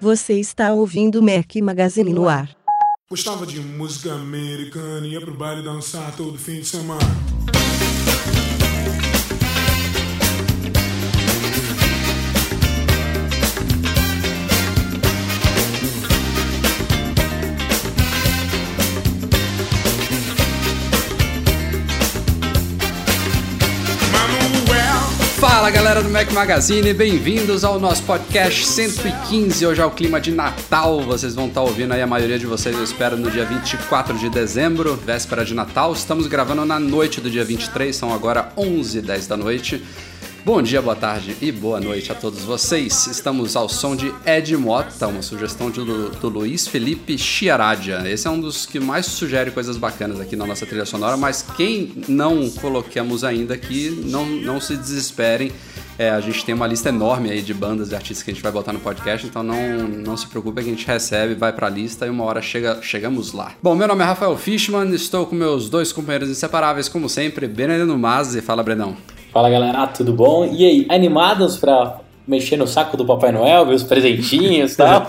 Você está ouvindo Mac Magazine no ar. Gostava de música americana, ia pro baile dançar todo fim de semana. Fala galera do Mac Magazine, bem-vindos ao nosso podcast 115. Hoje é o clima de Natal, vocês vão estar ouvindo aí, a maioria de vocês eu espero no dia 24 de dezembro, véspera de Natal. Estamos gravando na noite do dia 23, são agora 11 10 da noite. Bom dia, boa tarde e boa noite a todos vocês. Estamos ao som de Ed Mota, uma sugestão de, do Luiz Felipe Chiaradia. Esse é um dos que mais sugere coisas bacanas aqui na nossa trilha sonora, mas quem não coloquemos ainda aqui, não, não se desesperem. É, a gente tem uma lista enorme aí de bandas e artistas que a gente vai botar no podcast, então não, não se preocupe a gente recebe, vai pra lista e uma hora chega, chegamos lá. Bom, meu nome é Rafael Fishman, estou com meus dois companheiros inseparáveis, como sempre, Benedito Mazzi. Fala, Brenão. Fala galera, tudo bom? E aí, animados pra mexer no saco do Papai Noel, ver os presentinhos e tal?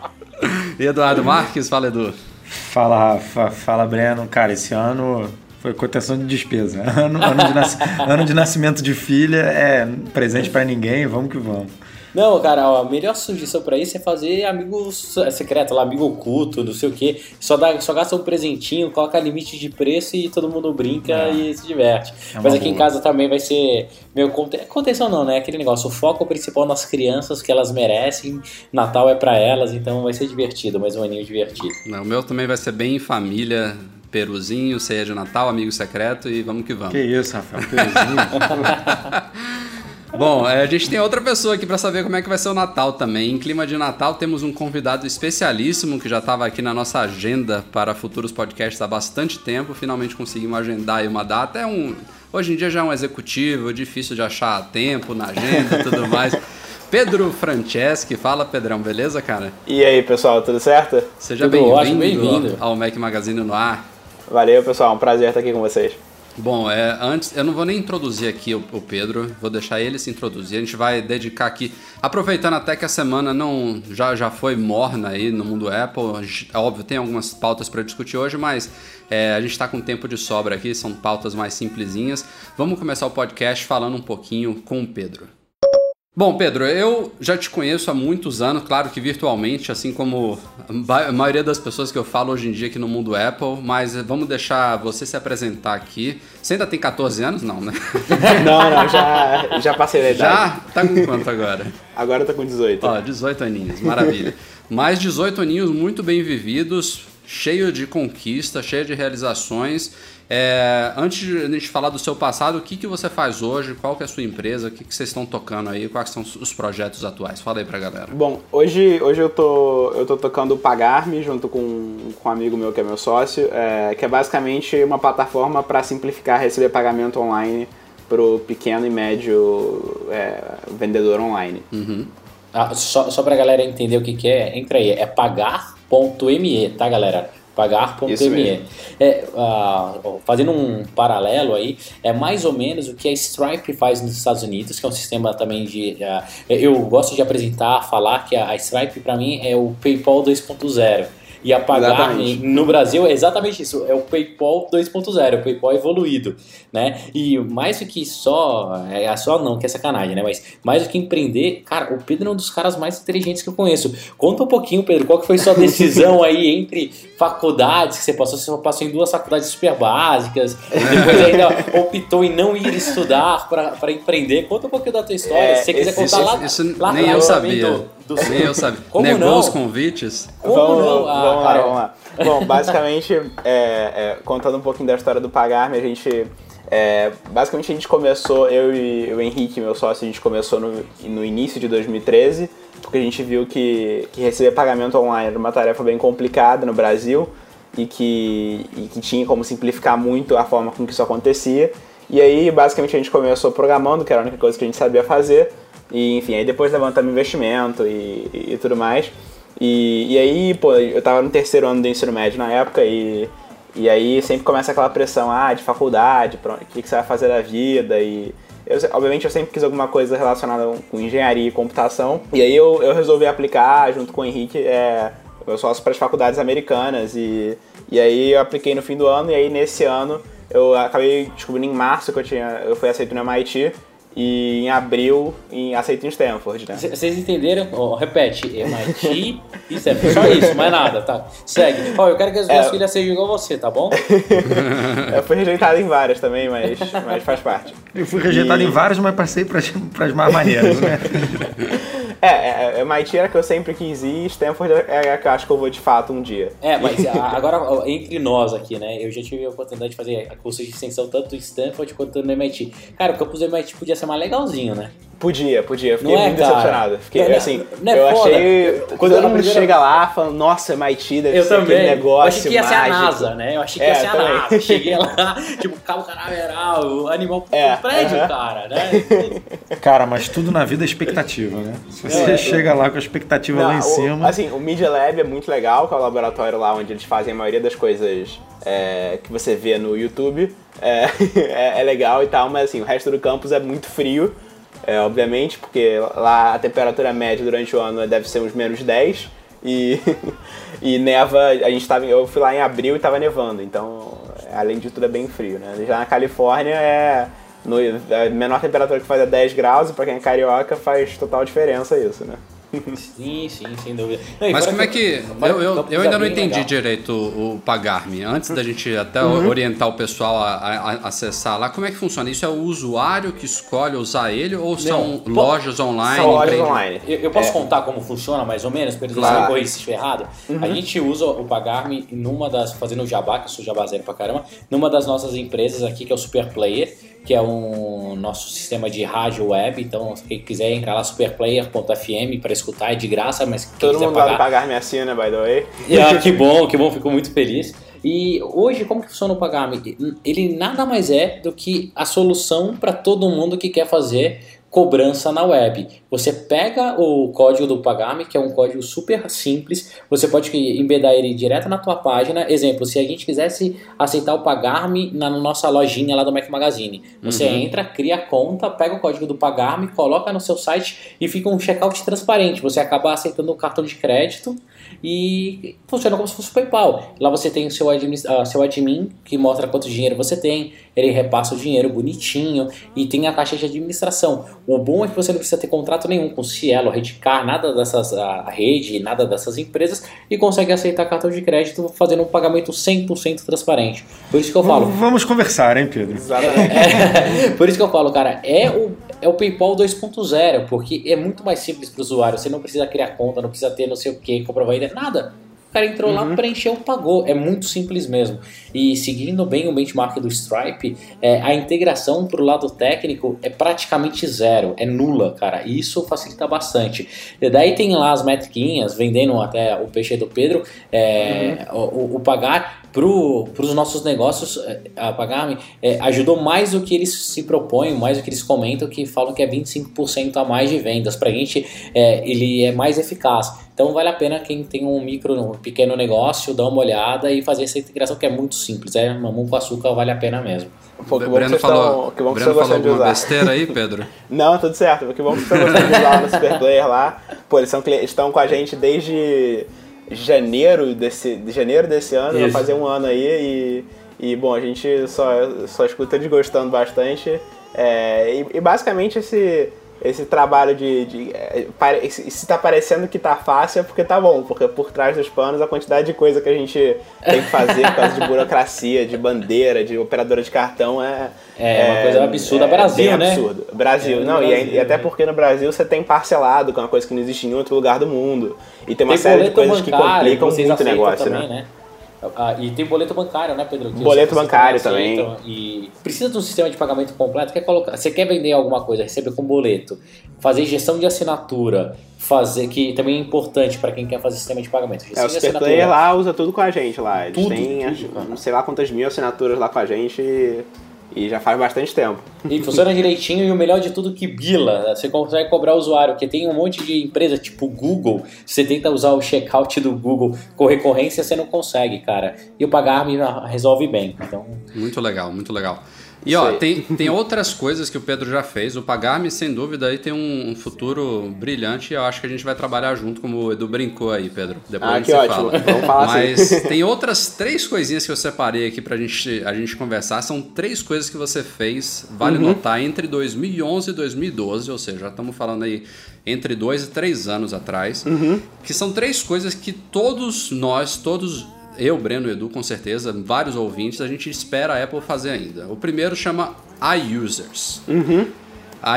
e Eduardo Marques, fala Edu. Fala Rafa, fala Breno. Cara, esse ano foi contenção de despesa. Ano, ano, de, ano de nascimento de filha é presente para ninguém, vamos que vamos. Não, cara, a melhor sugestão para isso é fazer amigo secreto lá, amigo oculto, não sei o que. Só, dá, só gasta um presentinho, coloca limite de preço e todo mundo brinca é. e se diverte. É Mas aqui boa. em casa também vai ser meio contenção não, né? Aquele negócio, o foco principal nas crianças que elas merecem, Natal é para elas, então vai ser divertido, mais um aninho divertido. Não, o meu também vai ser bem família, peruzinho, ceia de Natal, amigo secreto e vamos que vamos. Que isso, Rafael, peruzinho. Bom, é, a gente tem outra pessoa aqui para saber como é que vai ser o Natal também. Em clima de Natal, temos um convidado especialíssimo que já estava aqui na nossa agenda para futuros podcasts há bastante tempo. Finalmente conseguimos agendar aí uma data. É um, hoje em dia já é um executivo, difícil de achar tempo na agenda e tudo mais. Pedro Franceschi, fala Pedrão, beleza, cara? E aí, pessoal, tudo certo? Seja bem-vindo bem ao Mac Magazine no ar. Valeu, pessoal, um prazer estar aqui com vocês. Bom, é, antes, eu não vou nem introduzir aqui o, o, Pedro, vou deixar ele se introduzir. A gente vai dedicar aqui, aproveitando até que a semana não já, já foi morna aí no mundo Apple. É óbvio, tem algumas pautas para discutir hoje, mas é, a gente está com tempo de sobra aqui, são pautas mais simplesinhas. Vamos começar o podcast falando um pouquinho com o Pedro. Bom, Pedro, eu já te conheço há muitos anos, claro que virtualmente, assim como a maioria das pessoas que eu falo hoje em dia aqui no mundo Apple, mas vamos deixar você se apresentar aqui. Você ainda tem 14 anos? Não, né? não, não, já, já passei da idade. Já? Tá com quanto agora? Agora tá com 18. Ó, 18 aninhos, maravilha. Mais 18 aninhos muito bem vividos, cheio de conquista, cheio de realizações. É, antes de a gente falar do seu passado, o que, que você faz hoje? Qual que é a sua empresa? O que, que vocês estão tocando aí? Quais são os projetos atuais? Fala aí pra galera. Bom, hoje, hoje eu, tô, eu tô tocando o Pagar-me junto com, com um amigo meu que é meu sócio, é, que é basicamente uma plataforma para simplificar receber pagamento online pro pequeno e médio é, vendedor online. Uhum. Ah, só, só pra galera entender o que, que é, entra aí, é pagar.me, tá galera? pagar.me. É, uh, fazendo um paralelo aí, é mais ou menos o que a Stripe faz nos Estados Unidos, que é um sistema também de. Uh, eu gosto de apresentar, falar que a, Stripe para mim é o PayPal 2.0 e apagar no Brasil é exatamente isso, é o PayPal 2.0, o PayPal evoluído, né? E mais do que só, é só não, que é sacanagem, né? Mas mais do que empreender, cara, o Pedro é um dos caras mais inteligentes que eu conheço. Conta um pouquinho, Pedro, qual que foi sua decisão aí entre faculdades que você passou? Você passou em duas faculdades super básicas, depois ainda optou em não ir estudar para empreender. Conta um pouquinho da tua história, é, se você quiser contar isso, lá, isso lá nem eu sabia. Do... Nem eu sabia. Como Negou não? os convites? Como vamos, não? Ah, vamos, lá, vamos lá. Bom, basicamente, é, é, contando um pouquinho da história do Pagar-me, a gente... É, basicamente a gente começou, eu e o Henrique, meu sócio, a gente começou no, no início de 2013, porque a gente viu que, que receber pagamento online era uma tarefa bem complicada no Brasil e que, e que tinha como simplificar muito a forma com que isso acontecia. E aí, basicamente, a gente começou programando, que era a única coisa que a gente sabia fazer. E, enfim, aí depois levantamos investimento e, e, tudo mais. E, e aí, pô, eu tava no terceiro ano do ensino médio na época e, e aí sempre começa aquela pressão, ah, de faculdade, o que, que você vai fazer da vida e... Eu, obviamente eu sempre quis alguma coisa relacionada com engenharia e computação. E aí eu, eu resolvi aplicar junto com o Henrique, é, eu sócio para as faculdades americanas. E, e aí eu apliquei no fim do ano, e aí nesse ano eu acabei descobrindo em março que eu, tinha, eu fui aceito no MIT e em abril em aceito em Stanford, né? Vocês entenderam? Oh, repete, MIT e Stanford. Só isso, mais nada, tá? Segue. Ó, oh, eu quero que as minhas é... filhas sejam igual você, tá bom? eu fui rejeitado em várias também, mas, mas faz parte. Eu fui rejeitado e... em várias, mas passei para as mais maneiras, né? É, é, é, MIT era que eu sempre quis ir, Stanford é a que eu acho que eu vou de fato um dia. É, mas agora entre nós aqui, né? Eu já tive a oportunidade de fazer curso de extensão tanto em Stanford quanto no MIT. Cara, o campus do MIT podia ser mais legalzinho, né? Podia, podia. Fiquei não é, muito é, decepcionado. Fiquei, não, assim, não é eu foda. achei... Quando todo mundo primeira... chega lá, falando, nossa, MIT deve eu ser também. aquele negócio Eu achei que ia mágico. ser a NASA, né? Eu achei que é, ia ser também. a NASA. Cheguei lá, tipo, cabo canaveral, o animal é, prédio, uh -huh. cara, né? Cara, mas tudo na vida é expectativa, né? Você é, chega lá com a expectativa não, lá em o, cima... Assim, o Media Lab é muito legal, que é o laboratório lá onde eles fazem a maioria das coisas é, que você vê no YouTube. É, é, é legal e tal, mas assim, o resto do campus é muito frio é, obviamente, porque lá a temperatura média durante o ano deve ser uns menos 10 e, e neva, a gente tava, eu fui lá em abril e estava nevando, então além de tudo é bem frio, né? Já na Califórnia é no, a menor temperatura que faz é 10 graus e para quem é carioca faz total diferença isso, né? Sim, sim, sem dúvida. Não, Mas como é que. Eu, eu, eu ainda não entendi legal. direito o, o Pagar-me. Antes da gente até uhum. orientar o pessoal a, a, a, acessar lá, como é que funciona? Isso é o usuário que escolhe usar ele ou são não, lojas online? São lojas online. Eu, eu posso é. contar como funciona mais ou menos, para eles claro. correr se errado? Uhum. A gente usa o Pagar-me numa das. fazendo o jabá, que eu sou jabazeiro pra caramba, numa das nossas empresas aqui, que é o Super Player que é um nosso sistema de rádio web. Então, quem quiser entrar lá, superplayer.fm para escutar é de graça, mas quem Todo quiser mundo pagar... pagar minha assina, by the way. Ah, que bom, que bom, fico muito feliz. E hoje, como que funciona o Pagar-me? Ele nada mais é do que a solução para todo mundo que quer fazer cobrança na web. Você pega o código do Pagame, que é um código super simples, você pode embedar ele direto na tua página. Exemplo, se a gente quisesse aceitar o Pagarme na nossa lojinha lá do Mac Magazine, você uhum. entra, cria a conta, pega o código do Pagarme, coloca no seu site e fica um checkout transparente. Você acaba aceitando o cartão de crédito e funciona como se fosse o PayPal. Lá você tem o seu admin, uh, seu admin que mostra quanto dinheiro você tem, ele repassa o dinheiro bonitinho e tem a taxa de administração. O bom é que você não precisa ter contrato nenhum com Cielo, Redcar, nada dessas a rede, nada dessas empresas e consegue aceitar cartão de crédito fazendo um pagamento 100% transparente. Por isso que eu falo. Vamos conversar, hein, Pedro? Exatamente. É, por isso que eu falo, cara, é o, é o PayPal 2.0, porque é muito mais simples para o usuário. Você não precisa criar conta, não precisa ter não sei o que, comprovante, nada cara entrou uhum. lá, preencheu, pagou. É muito simples mesmo. E seguindo bem o benchmark do Stripe, é, a integração para o lado técnico é praticamente zero, é nula, cara. E isso facilita bastante. E daí tem lá as metriquinhas, vendendo até o peixe do Pedro, é, uhum. o, o, pagar para os nossos negócios, é, a pagar é, ajudou mais do que eles se propõem, mais do que eles comentam, que falam que é 25% a mais de vendas. Para a gente, é, ele é mais eficaz. Então vale a pena quem tem um micro, um pequeno negócio, dar uma olhada e fazer essa integração que é muito simples. É mamão com açúcar vale a pena mesmo. Pô, que Breno falou, que bom que Breno falou alguma besteira aí, Pedro? Não, tudo certo. Que bom que você gostando de usar no Superplayer lá. Pô, eles são, estão com a gente desde janeiro desse, de janeiro desse ano, vai fazer um ano aí e, e bom, a gente só, só escuta eles gostando bastante. É, e, e basicamente esse esse trabalho de. de é, se tá parecendo que tá fácil é porque tá bom, porque por trás dos panos a quantidade de coisa que a gente tem que fazer por causa de burocracia, de bandeira, de operadora de cartão é. É, é uma coisa absurda. É, Brasil, é né? absurdo. Brasil, é, não, Brasil, e, até porque no Brasil você tem parcelado, que é uma coisa que não existe em outro lugar do mundo. E tem uma tem série de coisas que complicam muito o negócio, também, né? né? Ah, e tem boleto bancário, né, Pedro? Que boleto bancário também. E precisa de um sistema de pagamento completo. Quer colocar, você quer vender alguma coisa, receber com boleto, fazer gestão de assinatura, fazer que também é importante para quem quer fazer sistema de pagamento. Gestão é, o Superplayer lá usa tudo com a gente lá. Eles tudo, têm, tudo, não sei lá quantas mil assinaturas lá com a gente. E E já faz bastante tempo. E funciona direitinho e o melhor de tudo que bila. Você consegue cobrar o usuário, porque tem um monte de empresa tipo Google. Você tenta usar o checkout do Google com recorrência, você não consegue, cara. E o Pagar.me resolve bem. Então... Muito legal, muito legal. E ó, tem, tem outras coisas que o Pedro já fez. O Pagar-me, sem dúvida, aí tem um, um, futuro brilhante. Eu acho que a gente vai trabalhar junto, como o Edu brincou aí, Pedro. Depois ah, a gente que ótimo. fala. Vamos falar Mas assim. tem outras três coisinhas que eu separei aqui pra gente, a gente conversar. São três coisas que você fez, vale Uhum. notar, entre 2011 e 2012. Ou seja, já estamos falando aí entre dois e três anos atrás. Uhum. Que são três coisas que todos nós, todos eu, Breno, Edu, com certeza, vários ouvintes, a gente espera a Apple fazer ainda. O primeiro chama iUsers.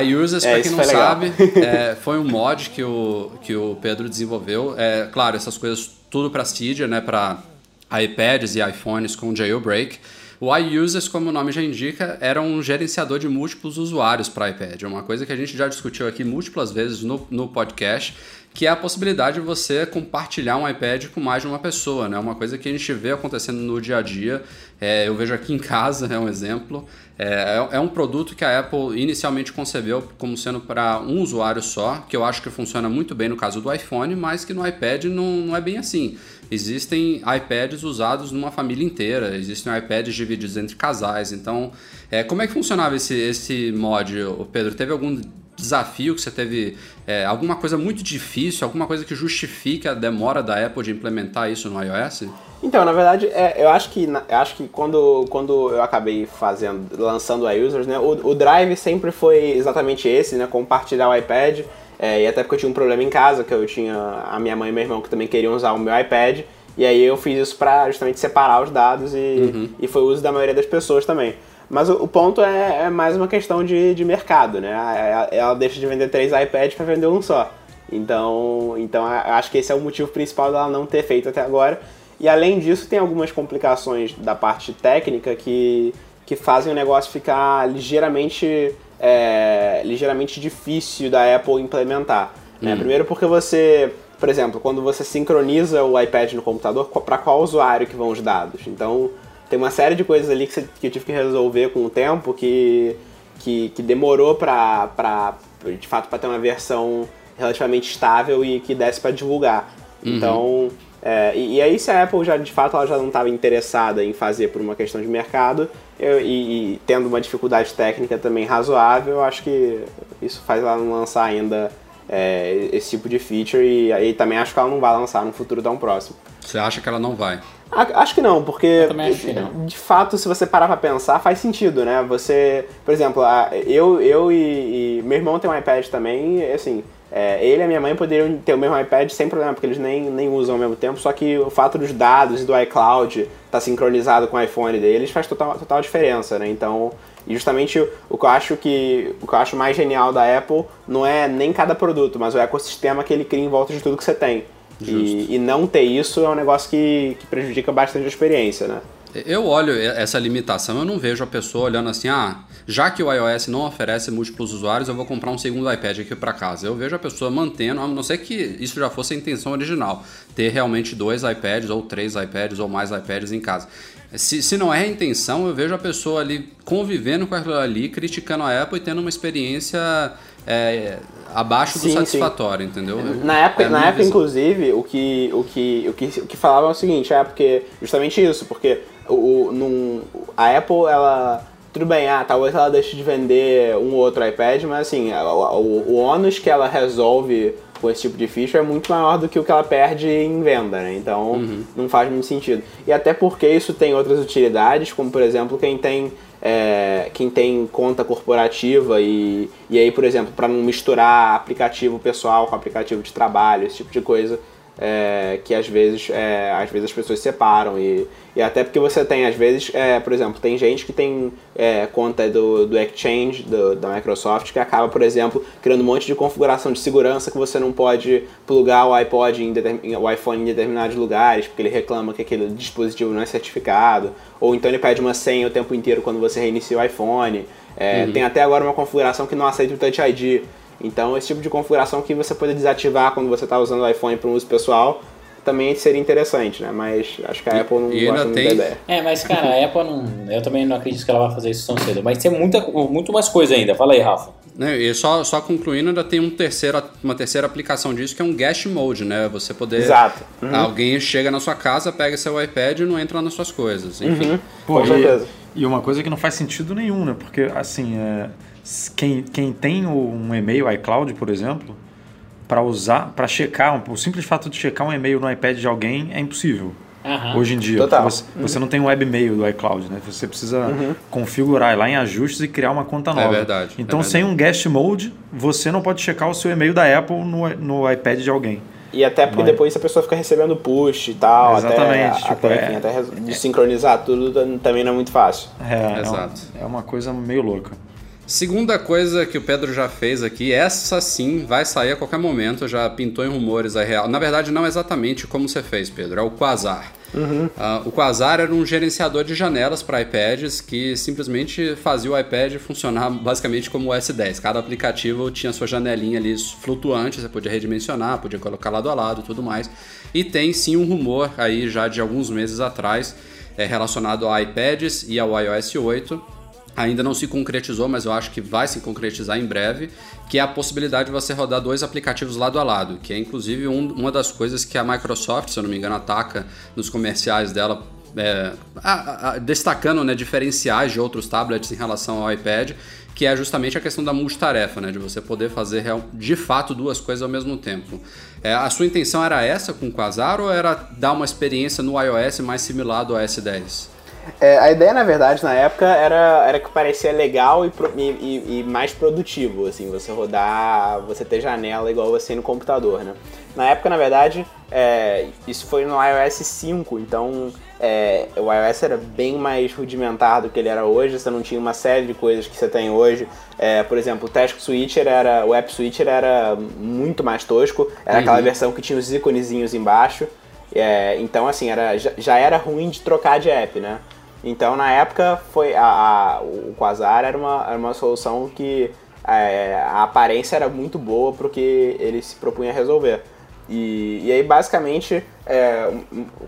iUsers, É, para quem não sabe, é, foi um mod que o, que o Pedro desenvolveu. É, claro, essas coisas tudo para Cydia, né, para iPads e iPhones com jailbreak. O iUsers, como o nome já indica, era um gerenciador de múltiplos usuários para iPad. É uma coisa que a gente já discutiu aqui múltiplas vezes no, no podcast, que é a possibilidade de você compartilhar um iPad com mais de uma pessoa, né? Uma coisa que a gente vê acontecendo no dia a dia. É, eu vejo aqui em casa, é um exemplo. É, é um produto que a Apple inicialmente concebeu como sendo para um usuário só, que eu acho que funciona muito bem no caso do iPhone, mas que no iPad não, não é bem assim. Existem iPads usados numa família inteira, existem iPads divididos entre casais. Então, é, como é que funcionava esse, esse mod, Pedro? Teve algum desafio que você teve, é, alguma coisa muito difícil, alguma coisa que justifique a demora da Apple de implementar isso no iOS? Então, na verdade, é, eu acho que, eu acho que quando, quando eu acabei fazendo, lançando o iUsers, né, o, o drive sempre foi exatamente esse, né, compartilhar o iPad, é, e até porque eu tinha um problema em casa, que eu tinha a minha mãe e meu irmão que também queriam usar o meu iPad, e aí eu fiz isso pra justamente separar os dados e, e foi o uso da maioria das pessoas também. Mas o, o ponto é, é mais uma questão de, de mercado, né? Ela, ela deixa de vender três iPads para vender um só. Então, então acho que esse é o motivo principal dela não ter feito até agora. E além disso, tem algumas complicações da parte técnica que, que fazem o negócio ficar ligeiramente, é, ligeiramente difícil da Apple implementar. né? Primeiro porque você, por exemplo, quando você sincroniza o iPad no computador, para qual usuário que vão os dados? Então, tem uma série de coisas ali que, você- que eu tive que resolver com o tempo que, que, que demorou pra, de fato, para ter uma versão relativamente estável e que desse para divulgar. Então, é, e, e aí se a Apple já, de fato, ela já não estava interessada em fazer por uma questão de mercado eu- e, e tendo uma dificuldade técnica também razoável, eu acho que isso faz ela não lançar ainda é, esse tipo de feature e aí também acho que ela não vai lançar no futuro tão próximo. Você acha que ela não vai? A- Acho que não, porque que não. de fato, se você parar pra pensar, faz sentido, né? Você, por exemplo, a- eu, eu e, e meu irmão tem um iPad também, e, assim, é, ele e a minha mãe poderiam ter o mesmo iPad sem problema, porque eles nem, nem usam ao mesmo tempo, só que o fato dos dados e do iCloud estar sincronizado com o iPhone deles faz total, total diferença, né? Então, e justamente o, o que eu acho que o que eu acho mais genial da Apple não é nem cada produto, mas o ecossistema que ele cria em volta de tudo que você tem. E, e não ter isso é um negócio que, que prejudica bastante a experiência, né? Eu olho essa limitação, eu não vejo a pessoa olhando assim, ah, já que o iOS não oferece múltiplos usuários, eu vou comprar um segundo iPad aqui para casa. Eu vejo a pessoa mantendo, a não ser que isso já fosse a intenção original, ter realmente dois iPads ou três iPads ou mais iPads em casa. Se, se não é a intenção, eu vejo a pessoa ali convivendo com aquilo ali, criticando a Apple e tendo uma experiência é, abaixo do Sim, sim. satisfatório, entendeu? Na época, É na época visão. inclusive, o que, o, que, o, que, o que falavam é o seguinte, é porque justamente isso, porque o, o, num, a Apple, ela. Tudo bem, ah, talvez ela deixe de vender um ou outro iPad, mas assim, o, o, ônus que ela resolve com esse tipo de feature é muito maior do que o que ela perde em venda, né? Então não faz muito sentido. E até porque isso tem outras utilidades, como por exemplo quem tem é, quem tem conta corporativa e, e aí, por exemplo, para não misturar aplicativo pessoal com aplicativo de trabalho, esse tipo de coisa, é, que às vezes, é, às vezes as pessoas separam e, e até porque você tem, às vezes, é, por exemplo, tem gente que tem é, conta do, do Exchange, do, da Microsoft, que acaba, por exemplo, criando um monte de configuração de segurança que você não pode plugar o iPod em o iPhone em determinados lugares, porque ele reclama que aquele dispositivo não é certificado, ou então ele pede uma senha o tempo inteiro quando você reinicia o iPhone. É, Tem até agora uma configuração que não aceita o Touch ID. Então, esse tipo de configuração que você pode desativar quando você está usando o iPhone para um uso pessoal, também seria interessante, né? Mas acho que a E- Apple não e gosta muito tem- da ideia. É, mas cara, a Apple não. Eu também não acredito que ela vai fazer isso tão cedo. Mas tem muita, muito mais coisa ainda. Fala aí, Rafa. Né, E só, só concluindo, ainda tem um terceira, uma terceira aplicação disso que é um guest mode, né? Você poder. Exato. Uhum. Alguém chega na sua casa, pega seu iPad e não entra nas suas coisas. Enfim. Pô, Com e- certeza. E, uma coisa que não faz sentido nenhum, né? Porque, assim, é, quem, quem tem o- um e-mail iCloud, por exemplo, para usar, para checar, um- o simples fato de checar um e-mail no iPad de alguém é impossível. Aham. Hoje em dia, Total. porque você, você não tem um webmail do iCloud, né? Você precisa Uhum. configurar lá em ajustes e criar uma conta nova. verdade, é Então, verdade. sem um guest mode, você não pode checar o seu e-mail da Apple no, no iPad de alguém. E até porque Mas- depois a pessoa fica recebendo push e tal, Exatamente, até, tipo, até, é- enfim, até de sincronizar tudo também não é muito fácil. É, Exato. É, uma, é uma coisa meio louca. Segunda coisa que o Pedro já fez aqui, essa sim vai sair a qualquer momento, já pintou em rumores a real. Na verdade, não exatamente como você fez, Pedro, é o Quasar. Ah, o Quasar era um gerenciador de janelas para iPads que simplesmente fazia o iPad funcionar basicamente como o S10. Cada aplicativo tinha sua janelinha ali flutuante, você podia redimensionar, podia colocar lado a lado e tudo mais. E tem sim um rumor aí já de alguns meses atrás é, relacionado a iPads e ao iOS 8 ainda não se concretizou, mas eu acho que vai se concretizar em breve, que é a possibilidade de você rodar dois aplicativos lado a lado, que é inclusive um- uma das coisas que a Microsoft, se eu não me engano, ataca nos comerciais dela, é, a- a- destacando né, diferenciais de outros tablets em relação ao iPad, que é justamente a questão da multitarefa, né, de você poder fazer real- de fato duas coisas ao mesmo tempo. É, a sua intenção era essa com o Quasar ou era dar uma experiência no iOS mais similar ao S10? É, a ideia, na verdade, na época era, era que parecia legal e, pro- e- e- e mais produtivo, assim, você rodar, você ter janela igual você no computador, né? Na época, na verdade, é, isso foi no iOS 5, então é, o iOS era bem mais rudimentar do que ele era hoje, você não tinha uma série de coisas que você tem hoje. É, por exemplo, o Task Switcher era, o App Switcher era muito mais tosco, era aquela versão que tinha os íconezinhos embaixo. É, então, assim, era, já, já era ruim de trocar de app, né? Então, na época, foi a, a- o Quasar era uma, era uma solução que é, a aparência era muito boa pro que ele se propunha resolver. E, e aí, basicamente, é,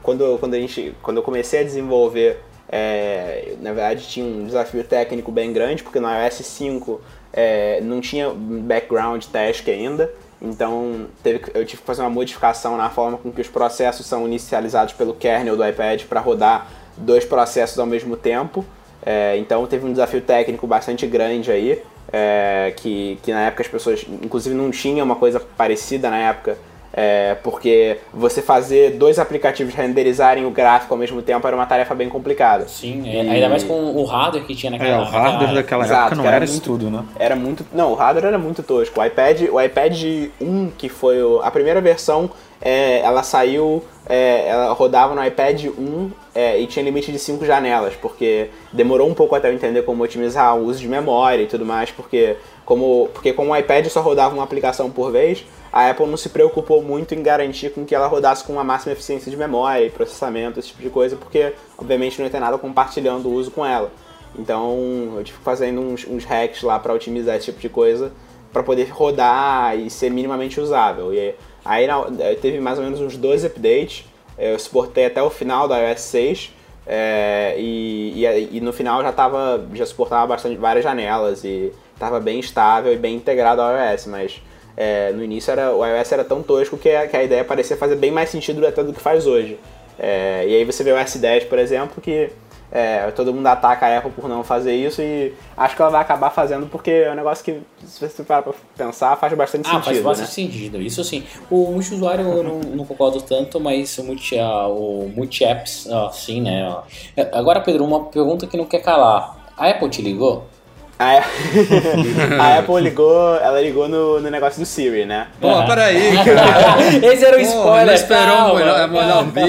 quando, quando, a gente, quando eu comecei a desenvolver, é, na verdade, tinha um desafio técnico bem grande, porque no iOS 5 é, não tinha background task ainda. Então teve, eu tive que fazer uma modificação na forma com que os processos são inicializados pelo kernel do iPad para rodar dois processos ao mesmo tempo. É, então teve um desafio técnico bastante grande aí, é, que, que na época as pessoas, inclusive não tinha uma coisa parecida na época, é, porque você fazer dois aplicativos renderizarem o gráfico ao mesmo tempo era uma tarefa bem complicada. Sim, é, ainda mais com o hardware que tinha naquela É, o hardware naquela- daquela Exato, época não era era isso muito- tudo, né? Era muito. Não, o hardware era muito tosco. O iPad, o iPad 1, que foi o- a primeira versão, é, ela saiu. é, ela rodava no iPad 1 é, e tinha limite de 5 janelas, porque demorou um pouco até eu entender como otimizar o uso de memória e tudo mais, porque como, porque como o iPad só rodava uma aplicação por vez, a Apple não se preocupou muito em garantir com que ela rodasse com uma máxima eficiência de memória e processamento, esse tipo de coisa, porque obviamente não ter nada compartilhando o uso com ela. Então eu tive fazendo uns, uns hacks lá para otimizar esse tipo de coisa para poder rodar e ser minimamente usável. E aí eh, teve mais ou menos uns dois updates. Eu suportei até o final da iOS 6 é, e, e, aí- e no final já tava, já suportava bastante várias janelas e estava bem estável e bem integrado ao iOS, mas é, no início era, o iOS era tão tosco que a, que a ideia parecia fazer bem mais sentido até do que faz hoje. É, e aí você vê o S10, por exemplo, que é, todo mundo ataca a Apple por não fazer isso e acho que ela vai acabar fazendo porque é um negócio que, se você parar pra pensar, faz bastante Ah, faz sentido, bastante né? sentido, isso sim. O multiusuário eu não, não concordo tanto, mas o multi, ah, multi-apps, ah, sim, né? Agora, Pedro, uma pergunta que não quer calar. A Apple te ligou? A, a Apple ligou, ela ligou no, no negócio do Siri, né? Pô, peraí, cara. Esse era o Pô, spoiler, não esperou calma, molhar, molhar o bico.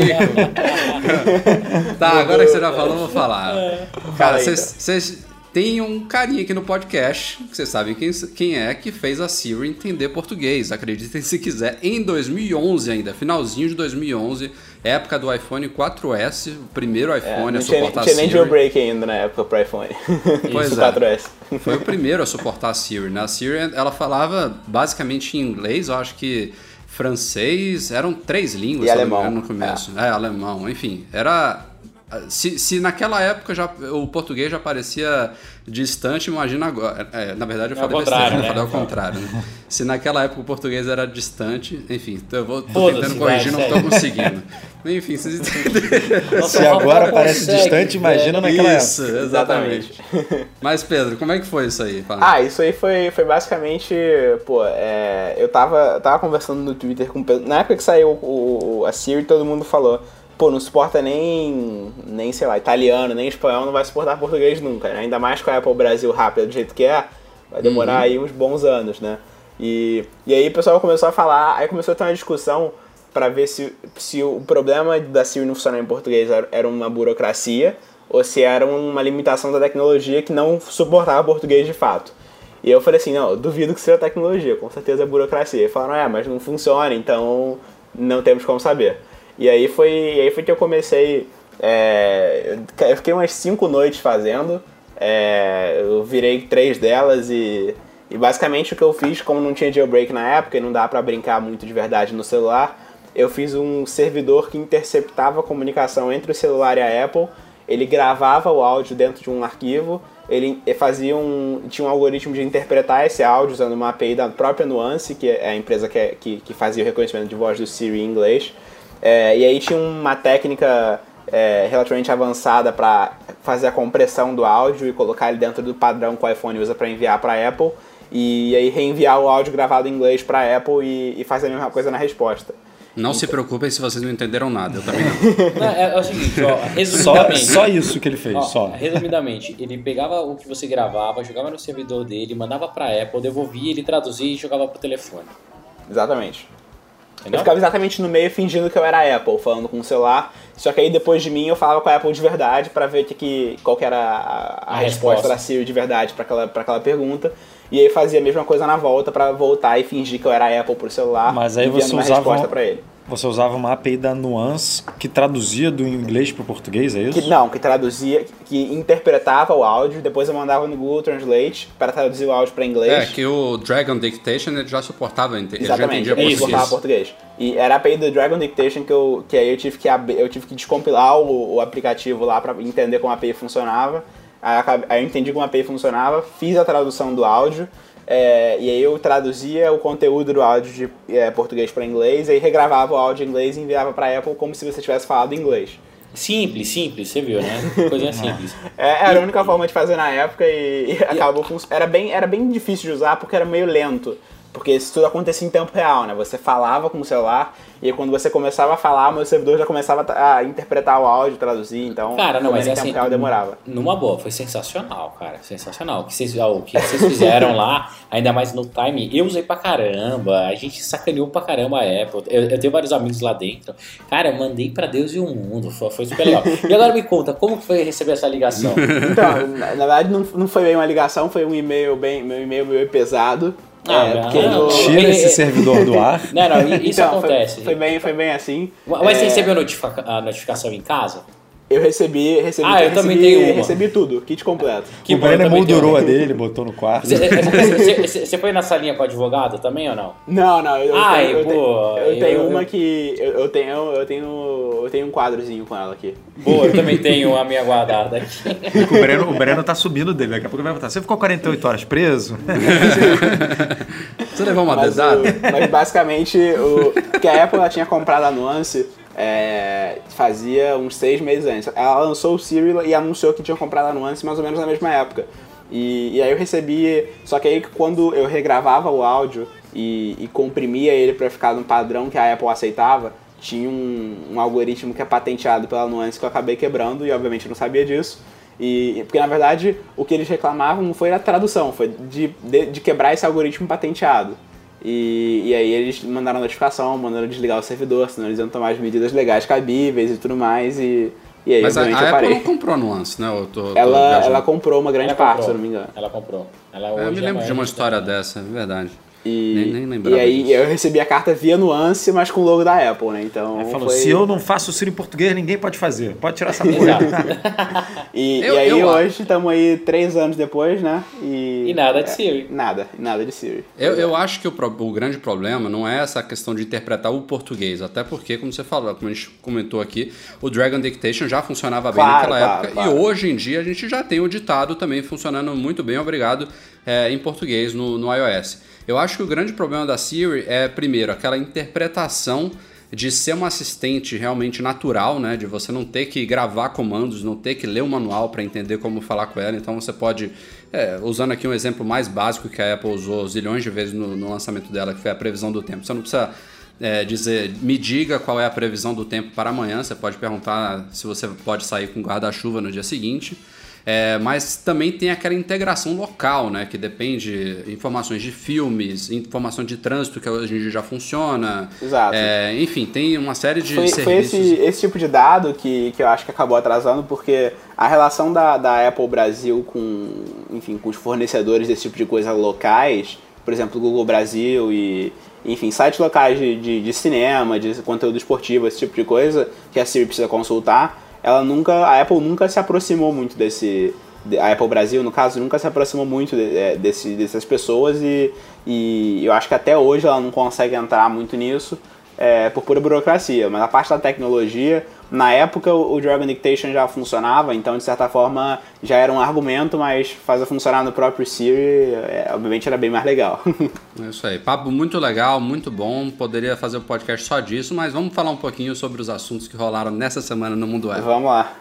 tá, agora que você já falou, eu vou falar. Fala Cara, vocês vocês têm um carinha aqui no podcast, que vocês sabem quem, quem é, que fez a Siri entender português. Acreditem se quiser. Em 2011 ainda, finalzinho de 2011, época do iPhone 4S, o primeiro É, iPhone não a tinha, suportar não tinha nem Siri. jailbreak ainda na época pro iPhone. Pois Isso, é. 4S. Foi o primeiro a suportar a Siri. Né? A Siri ela falava basicamente em inglês, eu acho que francês, eram três línguas E alemão. no começo. É. alemão, enfim. Era. Se, se naquela época já, o português já parecia distante, imagina agora. É, na verdade, eu É falei contrário, besteira, eu né? falei ao contrário. Né? Se naquela época o português era distante, enfim, eu vou tentando corrigir, vai, não tô conseguindo. enfim, vocês entenderam. Se agora parece consegue, distante, imagina velho. naquela Isso, exatamente. Mas, Pedro, como é que foi isso aí? Fala. Ah, isso aí foi, foi basicamente, pô, é, eu tava, eu tava conversando no Twitter com o Pedro, na época que saiu o, o- a Siri, todo mundo falou, pô, não suporta nem, nem, sei lá, italiano, nem espanhol, não vai suportar português nunca, né? ainda mais com a Apple Brasil rápida do jeito que é, vai demorar aí uns bons anos, né? E, e aí o pessoal começou a falar, aí começou a ter uma discussão pra ver se, se o problema da Siri não funcionar em português era, uma burocracia ou se era uma limitação da tecnologia que não suportava português de fato. E eu falei assim, não, duvido que seja tecnologia, com certeza é burocracia. E falaram, é, mas não funciona, então não temos como saber. E aí foi, aí foi que eu comecei, é, eu- fiquei umas cinco noites fazendo, é, eu virei três delas e, e basicamente o que eu fiz, como não tinha jailbreak na época e não dá pra brincar muito de verdade no celular, eu fiz um servidor que interceptava a comunicação entre o celular e a Apple, ele gravava o áudio dentro de um arquivo, ele fazia um, tinha um algoritmo de interpretar esse áudio usando uma API da própria Nuance, que é a empresa que, é- que, que fazia o reconhecimento de voz do Siri em inglês. É, e aí tinha uma técnica é, relativamente avançada para fazer a compressão do áudio e colocar ele dentro do padrão que o iPhone usa para enviar para a Apple. E aí reenviar o áudio gravado em inglês para a Apple e, e fazer a mesma coisa na resposta. Não se preocupem se vocês não entenderam nada, eu também não. Não, é, é o seguinte, ó, Só, resumidamente. só isso que ele fez, Ó, só. Resumidamente, ele pegava o que você gravava, jogava no servidor dele, mandava pra Apple, devolvia, ele traduzia e jogava pro telefone. Exatamente. Eu Entendeu? ficava exatamente no meio fingindo que eu era a Apple, falando com o celular. Só que aí depois de mim eu falava com a Apple de verdade pra ver que, que, qual que era a, a A resposta da Siri de verdade pra aquela, pra aquela pergunta. E aí fazia a mesma coisa na volta pra voltar e fingir que eu era a Apple pro celular. Mas aí você uma usava resposta pra ele. Você usava uma API da Nuance que traduzia do inglês para o português, é isso? Que, não, que traduzia, que interpretava o áudio, depois eu mandava no Google Translate para traduzir o áudio pra inglês. É, que o Dragon Dictation ele já suportava, ele já Exatamente, entendia ele português. suportava português. E era a API do Dragon Dictation que, eu, que aí eu tive que, eu tive que descompilar o, o aplicativo lá para entender como a API funcionava. Aí eu entendi como a API funcionava, fiz a tradução do áudio, é, e aí eu traduzia o conteúdo do áudio de é, português para inglês, aí regravava o áudio em inglês e enviava para Apple como se você tivesse falado inglês. Simples, simples, você viu, né? Coisinha simples. É, era a única forma de fazer na época e, e acabou funcionando. Era bem, era bem difícil de usar porque era meio lento. Porque isso tudo acontecia em tempo real, né? Você falava com o celular e quando você começava a falar, o meu servidor já começava a interpretar o áudio, traduzir, então Cara, não, mas em é tempo assim. real demorava. Numa boa, foi sensacional, cara. Sensacional. O que vocês, o que vocês fizeram lá, ainda mais no time, eu usei pra caramba. A gente sacaneou pra caramba a Apple. Eu, eu tenho vários amigos lá dentro. Cara, eu mandei pra Deus e o mundo. Foi, foi super legal. E agora me conta, como foi receber essa ligação? Então, na, na verdade não, não foi bem uma ligação, foi um e-mail bem, meu e-mail meio pesado. Ah, é, não, porque não, Tira esse servidor do ar. Não, não, isso Então, foi- acontece. Foi, bem, foi bem assim. Mas você É, recebeu a, notifica- a notificação em casa? Eu recebi, recebi, Ah, eu recebi, também tenho uma. recebi tudo, kit completo. Que o bom, Brenner moldurou a dele, botou no quarto. Você- você- você foi na salinha com o advogado também ou não? Não, não, eu, eu Ai, tenho, eu, pô, tenho, eu tenho eu- uma que. Eu, eu tenho. Eu tenho. Eu tenho um quadrozinho com ela aqui. Boa, eu também tenho a minha guardada aqui. O Breno, o Breno tá subindo dele, daqui a pouco ele vai botar. Você ficou 48 horas preso? Você levou uma Mas, dedada? mas basicamente, o, que a Apple ela tinha comprado a Nuance é, fazia uns seis meses antes. Ela lançou o Siri e anunciou que tinha comprado a Nuance mais ou menos na mesma época. E, e aí eu recebi. Só que aí quando eu regravava o áudio e, e comprimia ele para ficar no padrão que a Apple aceitava, tinha um, um algoritmo que é patenteado pela Nuance que eu acabei quebrando e obviamente não sabia disso. E, porque na verdade o que eles reclamavam não foi a tradução, foi de, de, de quebrar esse algoritmo patenteado. E, e aí eles mandaram notificação, mandaram desligar o servidor, senão eles iam tomar as medidas legais cabíveis e tudo mais. E, e aí, Mas a, a eu Apple parei. não comprou nuance, né? Eu tô, tô Ela, viajando. ela comprou uma grande Ela parte, comprou. se eu não me engano. Ela comprou. Ela É, eu me é lembro maior de uma história dessa, é verdade. E, Nem- nem lembrava e aí disso. eu recebi a carta via nuance, mas com o logo da Apple, né? Então Aí falou, foi... se eu não faço o Ciro em português, ninguém pode fazer. Pode tirar essa porra. E, Eu- e aí eu hoje estamos aí três anos depois, né? E, E nada de é, Siri. Nada, nada de Siri. Eu, eu acho que o, o grande problema não é essa questão de interpretar o português, até porque, como você falou, como a gente comentou aqui, o Dragon Dictation já funcionava bem Claro, naquela claro, época claro. e hoje em dia a gente já tem o ditado também funcionando muito bem, obrigado, é, em português no, no iOS. Eu acho que o grande problema da Siri é, primeiro, aquela interpretação de ser um assistente realmente natural, né? De você não ter que gravar comandos, não ter que ler o manual para entender como falar com ela. Então você pode, é, usando aqui um exemplo mais básico que a Apple usou zilhões de vezes no, no lançamento dela, que foi a previsão do tempo. Você não precisa é, dizer, me diga qual é a previsão do tempo para amanhã. Você pode perguntar se você pode sair com guarda-chuva no dia seguinte. É, mas também tem aquela integração local, né? Que depende de informações de filmes, informação de trânsito que hoje em dia já funciona. Exato. É, enfim, tem uma série de Foi, foi serviços. esse, esse tipo de dado que, que eu acho que acabou atrasando, porque a relação da, da Apple Brasil com, enfim, com os fornecedores desse tipo de coisa locais, por exemplo, Google Brasil e, enfim, sites locais de, de, de cinema, de conteúdo esportivo, esse tipo de coisa, que a Siri precisa consultar, ela nunca, a Apple nunca se aproximou muito desse, a Apple Brasil, no caso, nunca se aproximou muito é, desse, dessas pessoas e, e eu acho que até hoje ela não consegue entrar muito nisso é, por pura burocracia. Mas a parte da tecnologia, na época o Dragon Dictation já funcionava, então de certa forma já era um argumento, mas fazer funcionar no próprio Siri, é, obviamente era bem mais legal. É isso aí. Papo muito legal, muito bom. Poderia fazer um podcast só disso, mas vamos falar um pouquinho sobre os assuntos que rolaram nessa semana no mundo web. Vamos lá.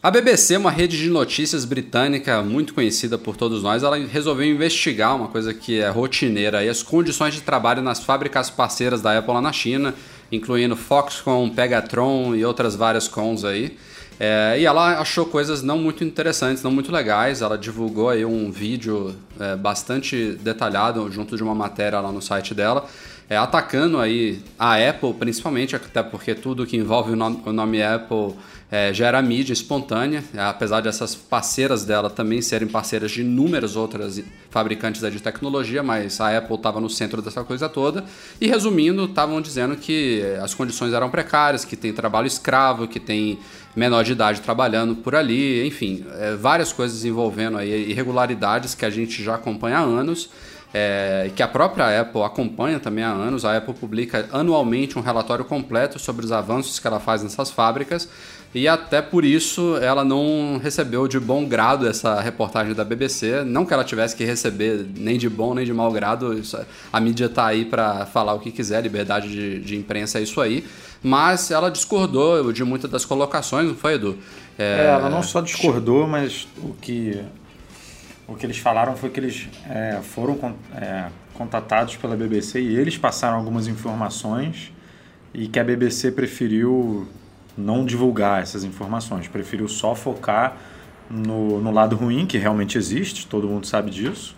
A BBC, uma rede de notícias britânica muito conhecida por todos nós, ela resolveu investigar uma coisa que é rotineira as condições de trabalho nas fábricas parceiras da Apple lá na China, incluindo Foxconn, Pegatron e outras várias cons aí. É, e ela achou coisas não muito interessantes, não muito legais. Ela divulgou aí um vídeo é, bastante detalhado junto de uma matéria lá no site dela, é, atacando aí a Apple, principalmente, até porque tudo que envolve o nome, o nome Apple é, gera mídia espontânea, apesar dessas parceiras dela também serem parceiras de inúmeras outras fabricantes de tecnologia, mas a Apple estava no centro dessa coisa toda. E resumindo, estavam dizendo que as condições eram precárias, que tem trabalho escravo, que tem menor de idade trabalhando por ali, enfim, é, várias coisas envolvendo aí irregularidades que a gente já acompanha há anos. É, que a própria Apple acompanha também há anos. A Apple publica anualmente um relatório completo sobre os avanços que ela faz nessas fábricas e até por isso ela não recebeu de bom grado essa reportagem da BBC. Não que ela tivesse que receber nem de bom nem de mau grado, isso- a mídia tá aí para falar o que quiser, liberdade de, de imprensa é isso aí. Mas ela discordou de muitas das colocações, não foi, Edu? É, ela não só discordou, mas o que, o que eles falaram foi que eles é, foram é, contatados pela BBC e eles passaram algumas informações e que a BBC preferiu não divulgar essas informações, preferiu só focar no, no lado ruim, que realmente existe, todo mundo sabe disso,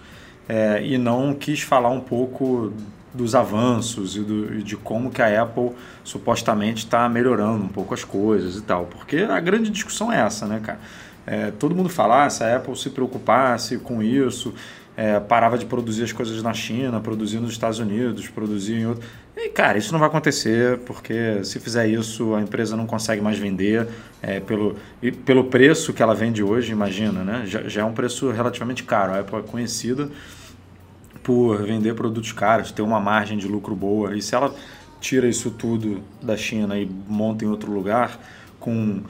é, e não quis falar um pouco dos avanços e, do- e de como que a Apple supostamente está melhorando um pouco as coisas e tal. Porque a grande discussão é essa, né, cara? É, todo mundo falar, se a Apple se preocupasse com isso, é, parava de produzir as coisas na China, produzir nos Estados Unidos, produzir em outro. E, cara, isso não vai acontecer, porque se fizer isso, a empresa não consegue mais vender é, pelo, e pelo preço que ela vende hoje, imagina, né? Já, já é um preço relativamente caro. A Apple é conhecida por vender produtos caros, ter uma margem de lucro boa. E se ela tira isso tudo da China e monta em outro lugar, com,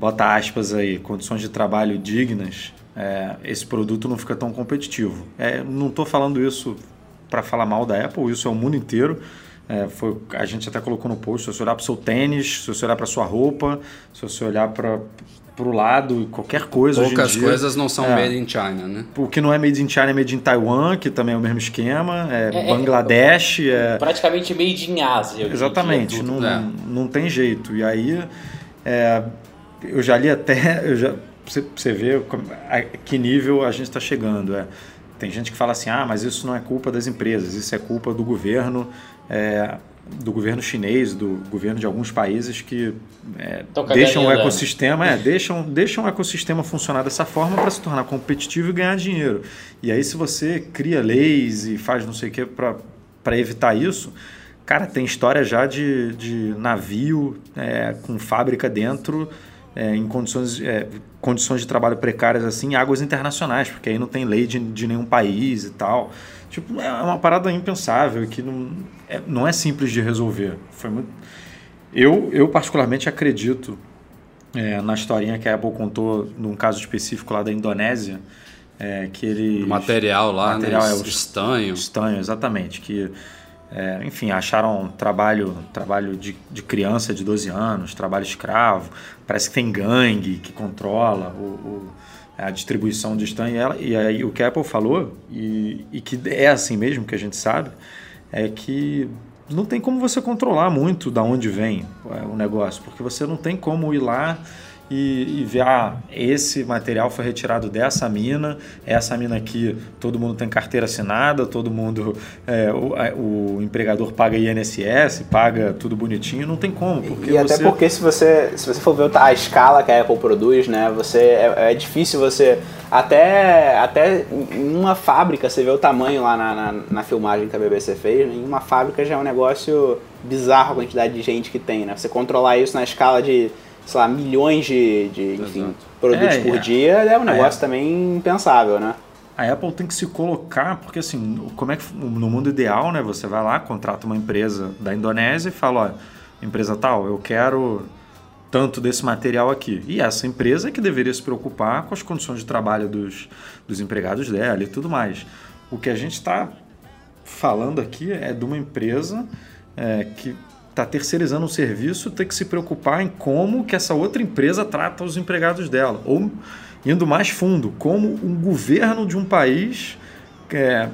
bota aspas aí, condições de trabalho dignas, é, esse produto não fica tão competitivo. É, não estou falando isso para falar mal da Apple, isso é o mundo inteiro. É, foi, a gente até colocou no post, se você olhar para o seu tênis, se você olhar para sua roupa, se você olhar para o lado, qualquer coisa hoje em Poucas dia- coisas não são É. made in China, né? o que não é made in China é made in Taiwan, que também é o mesmo esquema, é, É, é, Bangladesh, é, Praticamente made in Ásia. exatamente, dia, não. É. não tem jeito. E aí, é, eu já li até, eu já, você, você como- a que nível a gente está chegando. É, tem gente que fala assim, ah, mas isso não é culpa das empresas, isso é culpa do governo, é, do governo chinês, do governo de alguns países que é, deixam o ecossistema, é, deixam, deixam o ecossistema funcionar dessa forma para se tornar competitivo e ganhar dinheiro. E aí se você cria leis e faz não sei o que para evitar isso, cara, tem história já de, de navio é, com fábrica dentro é, em condições, é, condições de trabalho precárias assim, em águas internacionais, porque aí não tem lei de, de nenhum país e tal. Tipo, é uma parada impensável que não é, não é simples de resolver. Foi muito... eu, eu particularmente acredito é, na historinha que a Apple contou num caso específico lá da Indonésia, é, que ele material lá, material né? é o estanho. Estanho, exatamente, que é, enfim, acharam trabalho, trabalho de, de criança de 12 anos, trabalho escravo. Parece que tem gangue que controla o, o a distribuição de estanho. E, ela, e aí o que a Apple falou, e, e que é assim mesmo que a gente sabe, é que não tem como você controlar muito da onde vem é, o negócio, porque você não tem como ir lá e, e ver, ah, esse material foi retirado dessa mina, essa mina aqui todo mundo tem carteira assinada, todo mundo, é, o, o, empregador paga INSS, paga tudo bonitinho, não tem como. Porque e até porque se você, se você for ver a escala que a Apple produz, né, você, é, é difícil você, até, até em uma fábrica, você vê o tamanho lá na, na, na filmagem que a BBC fez, né, em uma fábrica já é um negócio bizarro a quantidade de gente que tem, né, você controlar isso na escala de sei lá, milhões de, de enfim, produtos é, por é. dia, é um negócio também impensável, né? A Apple tem que se colocar, porque assim, como é que no mundo ideal, né? Você vai lá, contrata uma empresa da Indonésia e fala, olha, empresa tal, eu quero tanto desse material aqui. E essa empresa é que deveria se preocupar com as condições de trabalho dos, dos empregados dela e tudo mais. O que a gente está falando aqui é de uma empresa é, que está terceirizando um serviço, ter que se preocupar em como que essa outra empresa trata os empregados dela. Ou, indo mais fundo, como um governo de um país é,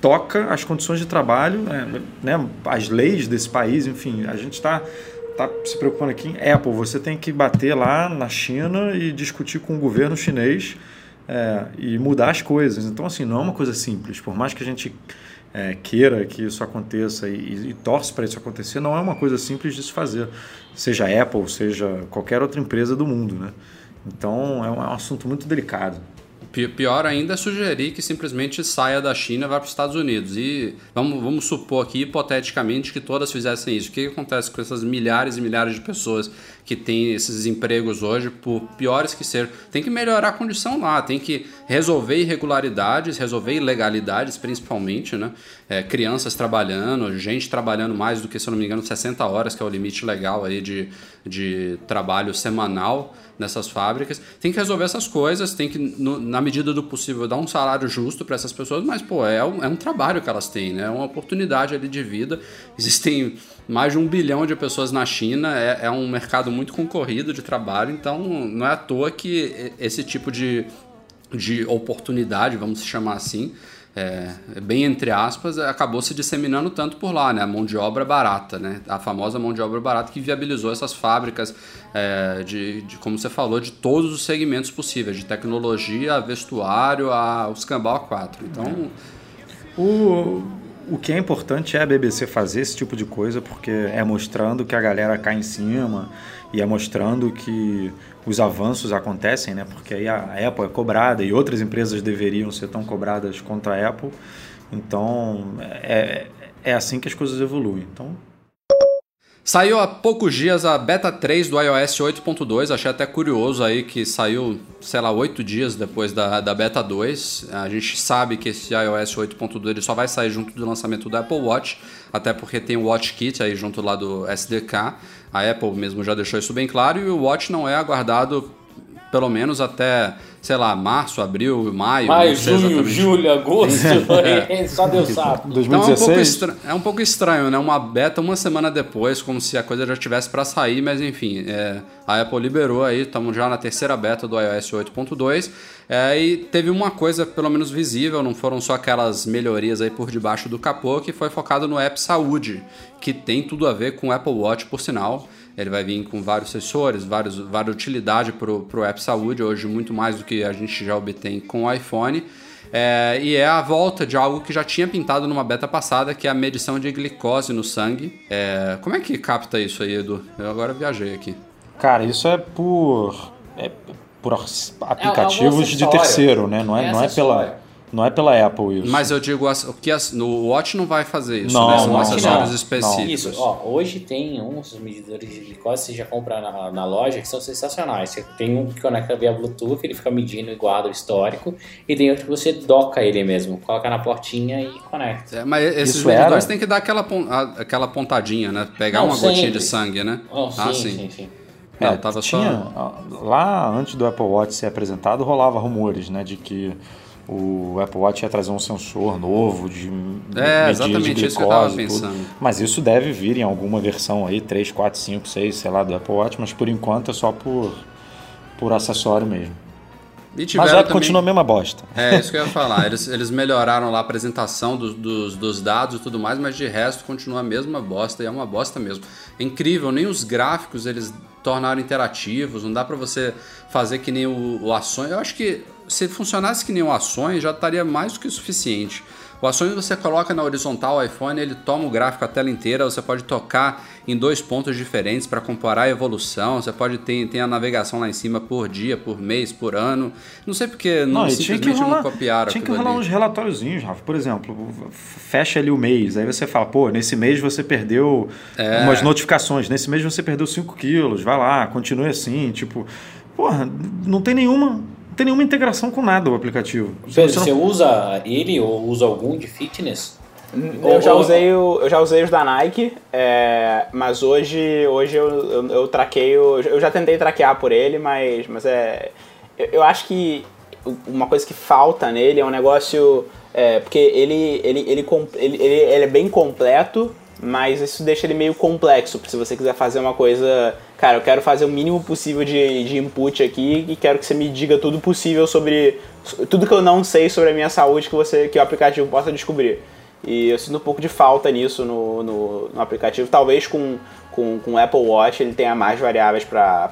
toca as condições de trabalho, é, né, as leis desse país, enfim, a gente está tá se preocupando aqui em Apple, você tem que bater lá na China e discutir com o governo chinês é, e mudar as coisas. Então, assim, não é uma coisa simples. Por mais que a gente é, queira que isso aconteça e, e torce para isso acontecer, não é uma coisa simples de se fazer, seja Apple, seja qualquer outra empresa do mundo. Né? Então é um, é um assunto muito delicado. Pior ainda é sugerir que simplesmente saia da China e vá para os Estados Unidos. E vamos, vamos supor aqui, hipoteticamente, que todas fizessem isso. O que acontece com essas milhares e milhares de pessoas que têm esses empregos hoje, por piores que sejam? Tem que melhorar a condição lá, tem que resolver irregularidades, resolver ilegalidades, principalmente, né? É, crianças trabalhando, gente trabalhando mais do que, se eu não me engano, 60 horas, que é o limite legal aí de, de trabalho semanal nessas fábricas. Tem que resolver essas coisas, tem que, no, na medida do possível, dar um salário justo para essas pessoas, mas, pô, é um, é um trabalho que elas têm, né? É uma oportunidade ali de vida. Existem mais de um bilhão de pessoas na China, é, é um mercado muito concorrido de trabalho, então não é à toa que esse tipo de, de oportunidade, vamos chamar assim, é, bem entre aspas, acabou se disseminando tanto por lá, né? A mão de obra barata, né? A famosa mão de obra barata que viabilizou essas fábricas é, de, de, como você falou, de todos os segmentos possíveis, de tecnologia, a vestuário, a, os cambal a quatro. Então... O, o que é importante é a BBC fazer esse tipo de coisa, porque é mostrando que a galera cai em cima e é mostrando que os avanços acontecem, né? Porque aí a Apple é cobrada e outras empresas deveriam ser tão cobradas contra a Apple. Então é, é assim que as coisas evoluem. Então Saiu há poucos dias a beta 3 do iOS 8.2, achei até curioso aí que saiu, sei lá, 8 dias depois da, da beta 2. A gente sabe que esse iOS 8.2 ele só vai sair junto do lançamento do Apple Watch, até porque tem o Watch Kit aí junto lá do SDK. A Apple mesmo já deixou isso bem claro e o Watch não é aguardado pelo menos até, sei lá, março, abril, maio. Maio, junho, julho, agosto, é. só Deus sabe. 2016? Então é um, pouco estranho, é um pouco estranho, né? Uma beta uma semana depois, como se a coisa já tivesse para sair, mas enfim, é, a Apple liberou aí, estamos já na terceira beta do iOS 8.2. É, e teve uma coisa pelo menos visível, não foram só aquelas melhorias aí por debaixo do capô, que foi focado no app Saúde, que tem tudo a ver com o Apple Watch, por sinal. Ele vai vir com vários sensores, vários, várias utilidade para o App Saúde, hoje muito mais do que a gente já obtém com o iPhone. É, e é a volta de algo que já tinha pintado numa beta passada, que é a medição de glicose no sangue. É, como é que capta isso aí, Edu? Eu agora viajei aqui. Cara, isso é por. É por aplicativos de terceiro, né? Não é, não é pela. Não é pela Apple isso. Mas eu digo, o que no Watch não vai fazer isso, não, né? São não, acessórios não, específicos. Isso, ó, hoje tem uns medidores de glicose que você já compra na, na, loja que são sensacionais. Você tem um que conecta via Bluetooth, ele fica medindo e guarda o histórico, e tem outro que você doca ele mesmo, coloca na portinha e conecta. É, mas esses isso medidores tem que dar aquela, aquela pontadinha, né? Pegar uma sempre. gotinha de sangue, né? Oh, sim, ah, sim, sim. sim. Não, é, tava tinha, só... Lá, antes do Apple Watch ser apresentado, rolava rumores, né, de que o Apple Watch ia trazer um sensor novo de é, exatamente de isso que eu estava pensando. Mas isso deve vir em alguma versão aí, 3, 4, 5, 6, sei lá, do Apple Watch, mas por enquanto é só por, por acessório mesmo. mas já também... continua a mesma bosta. É, isso que eu ia falar. Eles, eles melhoraram lá a apresentação do, dos, dos dados e tudo mais, mas de resto continua a mesma bosta e é uma bosta mesmo. É incrível, nem os gráficos eles tornaram interativos, não dá para você fazer que nem o, o ações. Eu acho que se funcionasse que nem o ações, já estaria mais do que suficiente. O ações você coloca na horizontal o iPhone, ele toma o gráfico a tela inteira, você pode tocar em dois pontos diferentes para comparar a evolução, você pode ter, ter a navegação lá em cima por dia, por mês, por ano. Não sei porque não, não simplesmente rolar, não copiaram Tinha que rolar ali. uns relatóriozinhos, Rafa. Por exemplo, fecha ali o mês, aí você fala, pô, nesse mês você perdeu é. umas notificações, nesse mês você perdeu 5 quilos, vai lá, continue assim, tipo... Porra, não tem nenhuma tem nenhuma integração com nada o aplicativo. Pedro, você, você não... usa ele ou usa algum de fitness? Eu já usei, o, eu já usei os da Nike, é, mas hoje, hoje eu, eu, eu traqueio. Eu já tentei traquear por ele, mas, mas é. Eu, eu acho que uma coisa que falta nele é um negócio. É, porque ele, ele, ele, ele, ele, ele é bem completo, mas isso deixa ele meio complexo. Se você quiser fazer uma coisa, cara, eu quero fazer o mínimo possível de, de input aqui e quero que você me diga tudo possível sobre tudo que eu não sei sobre a minha saúde que você que o aplicativo possa descobrir. E eu sinto um pouco de falta nisso no, no, no aplicativo. Talvez com, com, com o Apple Watch ele tenha mais variáveis para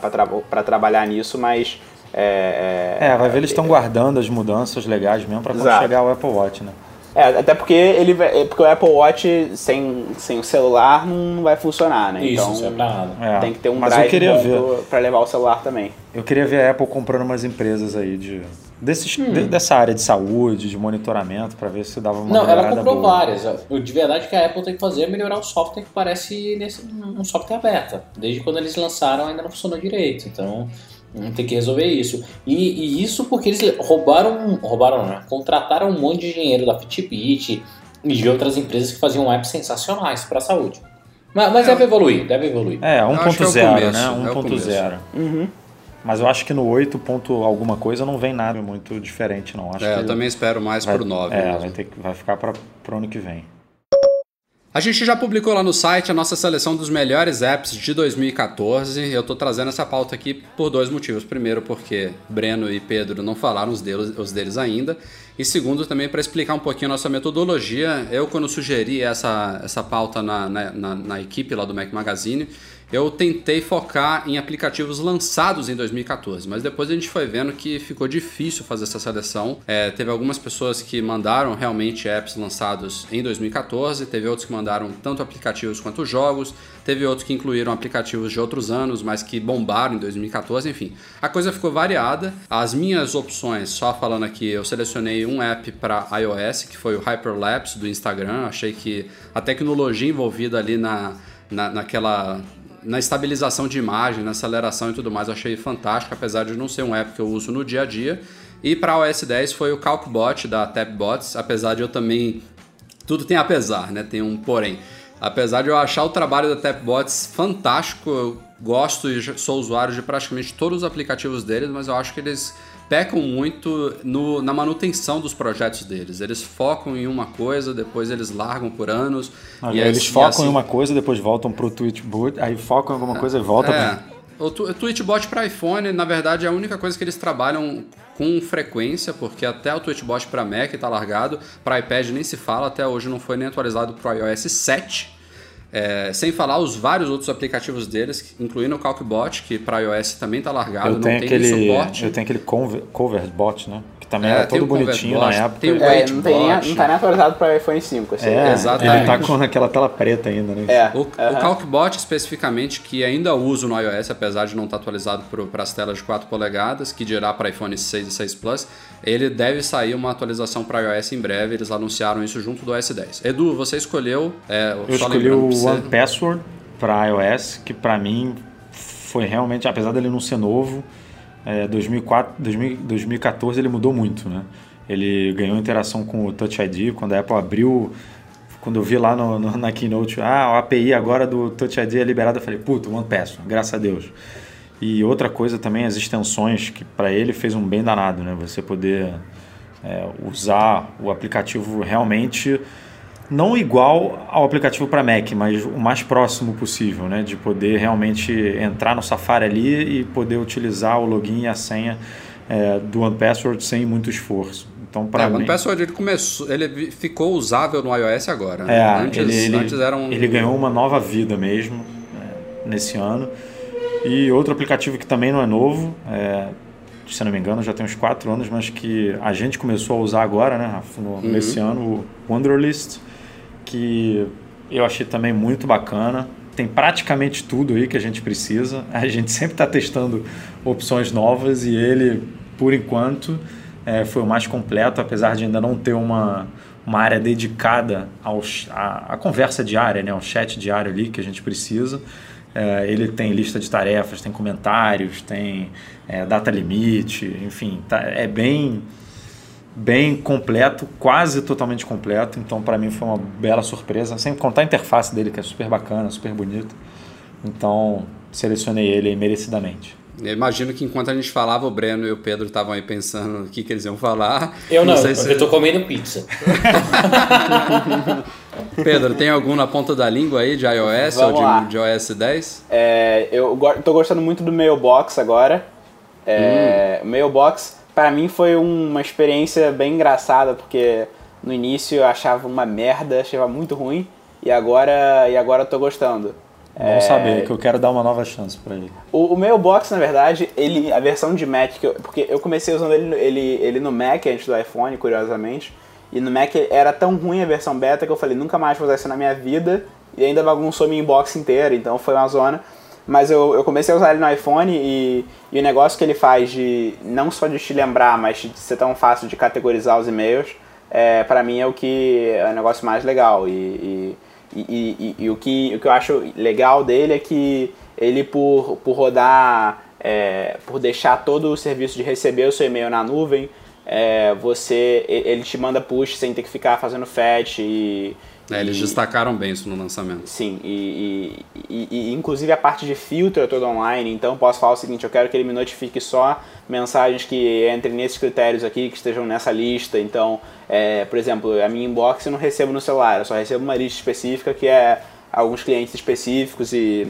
tra trabalhar nisso, mas. É, é, é vai ver, eles estão guardando as mudanças legais mesmo para quando chegar o Apple Watch, né? É, até porque ele é, porque o Apple Watch sem, sem o celular não vai funcionar, né? Isso, então, não nada. É, tem que ter um drive para levar o celular também. Eu queria ver a Apple comprando umas empresas aí de desses, hum. de, dessa área de saúde, de monitoramento, para ver se dava uma Não, ela comprou boa. várias. De verdade que a Apple tem que fazer é melhorar o software que parece nesse, um software beta. Desde quando eles lançaram ainda não funcionou direito. Então, tem que resolver isso. E, e, isso porque eles roubaram, roubaram, né? Contrataram um monte de dinheiro da Fitbit e de outras empresas que faziam apps sensacionais para a saúde. Mas, mas é. deve evoluir, deve evoluir. É, 1.0, é né? 1.0. É uhum. Mas eu acho que no 8. Ponto alguma coisa não vem nada muito diferente, não. Acho é, que eu também espero mais vai, pro 9. É, vai, ter, vai ficar para o ano que vem. A gente já publicou lá no site a nossa seleção dos melhores apps de 2014. Eu estou trazendo essa pauta aqui por dois motivos. Primeiro, porque Breno e Pedro não falaram os deles, os deles ainda. E segundo, também para explicar um pouquinho a nossa metodologia. Eu, quando sugeri essa, essa pauta na, na, na, na equipe lá do Mac Magazine, eu tentei focar em aplicativos lançados em 2014, mas depois a gente foi vendo que ficou difícil fazer essa seleção. É, teve algumas pessoas que mandaram realmente apps lançados em 2014, teve outros que mandaram tanto aplicativos quanto jogos, teve outros que incluíram aplicativos de outros anos, mas que bombaram em 2014, enfim. A coisa ficou variada. As minhas opções, só falando aqui, eu selecionei um app para iOS, que foi o Hyperlapse do Instagram. Achei que a tecnologia envolvida ali na, na naquela na estabilização de imagem, na aceleração e tudo mais, eu achei fantástico, apesar de não ser um app que eu uso no dia a dia. E para OS 10 foi o CalcBot da TapBots, apesar de eu também. Tudo tem apesar, né? Tem um porém. Apesar de eu achar o trabalho da TapBots fantástico, eu gosto e sou usuário de praticamente todos os aplicativos deles, mas eu acho que eles pecam muito no, na manutenção dos projetos deles. Eles focam em uma coisa, depois eles largam por anos. e eles assim, focam assim... em uma coisa, depois voltam para o Tweetbot, aí focam em alguma coisa e voltam é. O Tweetbot para iPhone, na verdade, é a única coisa que eles trabalham com frequência, porque até o Tweetbot para Mac está largado, para iPad nem se fala, até hoje não foi nem atualizado para o iOS 7. É, sem falar os vários outros aplicativos deles, incluindo o CalcBot, que para iOS também está largado, eu não tem aquele, suporte. Eu tenho aquele CoverBot, né? Também é, era todo bonitinho na época. Tem o é, não, tem nem, não tá nem atualizado para iPhone 5. Assim. É, Exatamente. ele tá com aquela tela preta ainda, né? É, o, uh -huh. o CalcBot, especificamente, que ainda uso no iOS, apesar de não estar tá atualizado para as telas de 4 polegadas, que dirá para iPhone 6 e 6 Plus, ele deve sair uma atualização para iOS em breve. Eles anunciaram isso junto do OS 10. Edu, você escolheu. É, Eu escolhi o One Password para iOS, que para mim foi realmente, apesar dele não ser novo, é, 2004, 2000, 2014 ele mudou muito, né? Ele ganhou interação com o Touch ID, quando a Apple abriu, quando eu vi lá no, no, na Keynote, ah, a API agora do Touch ID é liberada, eu falei, puto, One graças a Deus. E outra coisa também, as extensões, que para ele fez um bem danado, né? Você poder é, usar o aplicativo realmente não igual ao aplicativo para Mac, mas o mais próximo possível, né? De poder realmente entrar no Safari ali e poder utilizar o login e a senha é, do OnePassword sem muito esforço. Então, para é, mim... O OnePassword ele começou, ele ficou usável no iOS agora. Né? É, antes, ele, antes era um... ele ganhou uma nova vida mesmo é, nesse ano. E outro aplicativo que também não é novo, é, se não me engano, já tem uns 4 anos, mas que a gente começou a usar agora, né, no, uhum. nesse ano, o Wunderlist que eu achei também muito bacana. Tem praticamente tudo aí que a gente precisa. A gente sempre está testando opções novas e ele, por enquanto, é, foi o mais completo, apesar de ainda não ter uma, uma área dedicada ao, à, à conversa diária, né, ao chat diário ali que a gente precisa. É, ele tem lista de tarefas, tem comentários, tem é, data limite, enfim, tá, é bem bem completo, quase totalmente completo. Então, para mim, foi uma bela surpresa. Sem contar a interface dele, que é super bacana, super bonita. Então, selecionei ele merecidamente. Eu imagino que enquanto a gente falava, o Breno e o Pedro estavam aí pensando o que, que eles iam falar. Eu não, não se... eu tô comendo pizza. Pedro, tem algum na ponta da língua aí de iOS Vamos ou de, de, iOS 10? É, eu tô gostando muito do Mailbox agora. É, hum. Mailbox para mim foi uma experiência bem engraçada, porque no início eu achava uma merda, achava muito ruim, e agora, e agora eu tô gostando. Bom é... saber, que eu quero dar uma nova chance para ele. O, o Mailbox, na verdade, ele, a versão de Mac, eu, porque eu comecei usando ele, ele, ele no Mac antes do iPhone, curiosamente, e no Mac era tão ruim a versão beta que eu falei, nunca mais vou usar isso na minha vida, e ainda bagunçou minha inbox inteira, então foi uma zona. Mas eu, eu comecei a usar ele no iPhone e, e o negócio que ele faz de não só de te lembrar, mas de ser tão fácil de categorizar os e-mails, é, para mim é o que é o negócio mais legal. E, e, e, o, que, o que eu acho legal dele é que ele, por, por rodar, é, por deixar todo o serviço de receber o seu e-mail na nuvem, é, você ele te manda push sem ter que ficar fazendo fetch e é, eles e, destacaram bem isso no lançamento. Sim, e, e, e, inclusive a parte de filtro é toda online, então posso falar o seguinte, eu quero que ele me notifique só mensagens que entrem nesses critérios aqui, que estejam nessa lista, então, é, por exemplo, a minha inbox eu não recebo no celular, eu só recebo uma lista específica que é alguns clientes específicos e,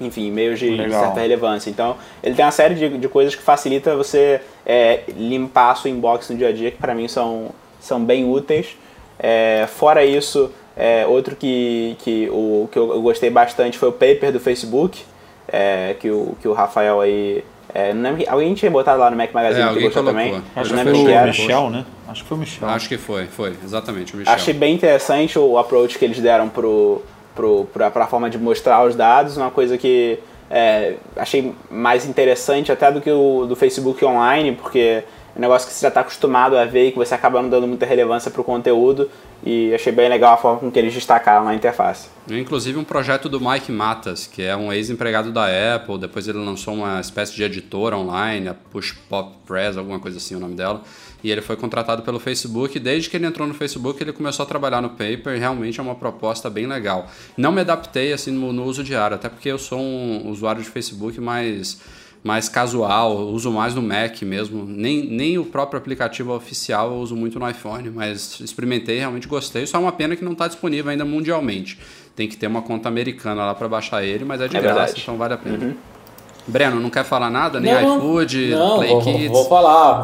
enfim, e-mails de, de, certa relevância. Então, ele tem uma série de, de coisas que facilita você é, limpar a sua inbox no dia a dia, que para mim são, são bem úteis. É, fora isso, é, outro que, que, o, que eu gostei bastante foi o paper do Facebook, é, que, o, que o Rafael aí. É, não lembro, alguém tinha botado lá no Mac Magazine é, que gostou colocou. também. Acho que foi o Michel, né? Acho que foi o Michel. Acho que foi, foi, exatamente, o Michel. Achei bem interessante o approach que eles deram pro, pro, pra, pra forma de mostrar os dados, uma coisa que é, achei mais interessante até do que o do Facebook online, porque um negócio que você já está acostumado a ver e que você acaba não dando muita relevância para o conteúdo. E achei bem legal a forma com que eles destacaram na interface. Inclusive um projeto do Mike Matas, que é um ex-empregado da Apple, depois ele lançou uma espécie de editora online, a Push Pop Press, alguma coisa assim o nome dela, e ele foi contratado pelo Facebook, desde que ele entrou no Facebook ele começou a trabalhar no Paper, e realmente é uma proposta bem legal. Não me adaptei assim no, no uso diário, até porque eu sou um usuário de Facebook mais mais casual, uso mais no Mac mesmo. Nem, nem o próprio aplicativo oficial eu uso muito no iPhone, mas experimentei, realmente gostei. Só é uma pena que não está disponível ainda mundialmente. Tem que ter uma conta americana lá para baixar ele, mas é de é graça, verdade. então vale a pena. Uhum. Breno, não quer falar nada? Nem não, iFood, não, Play vou, Kids? Vou falar.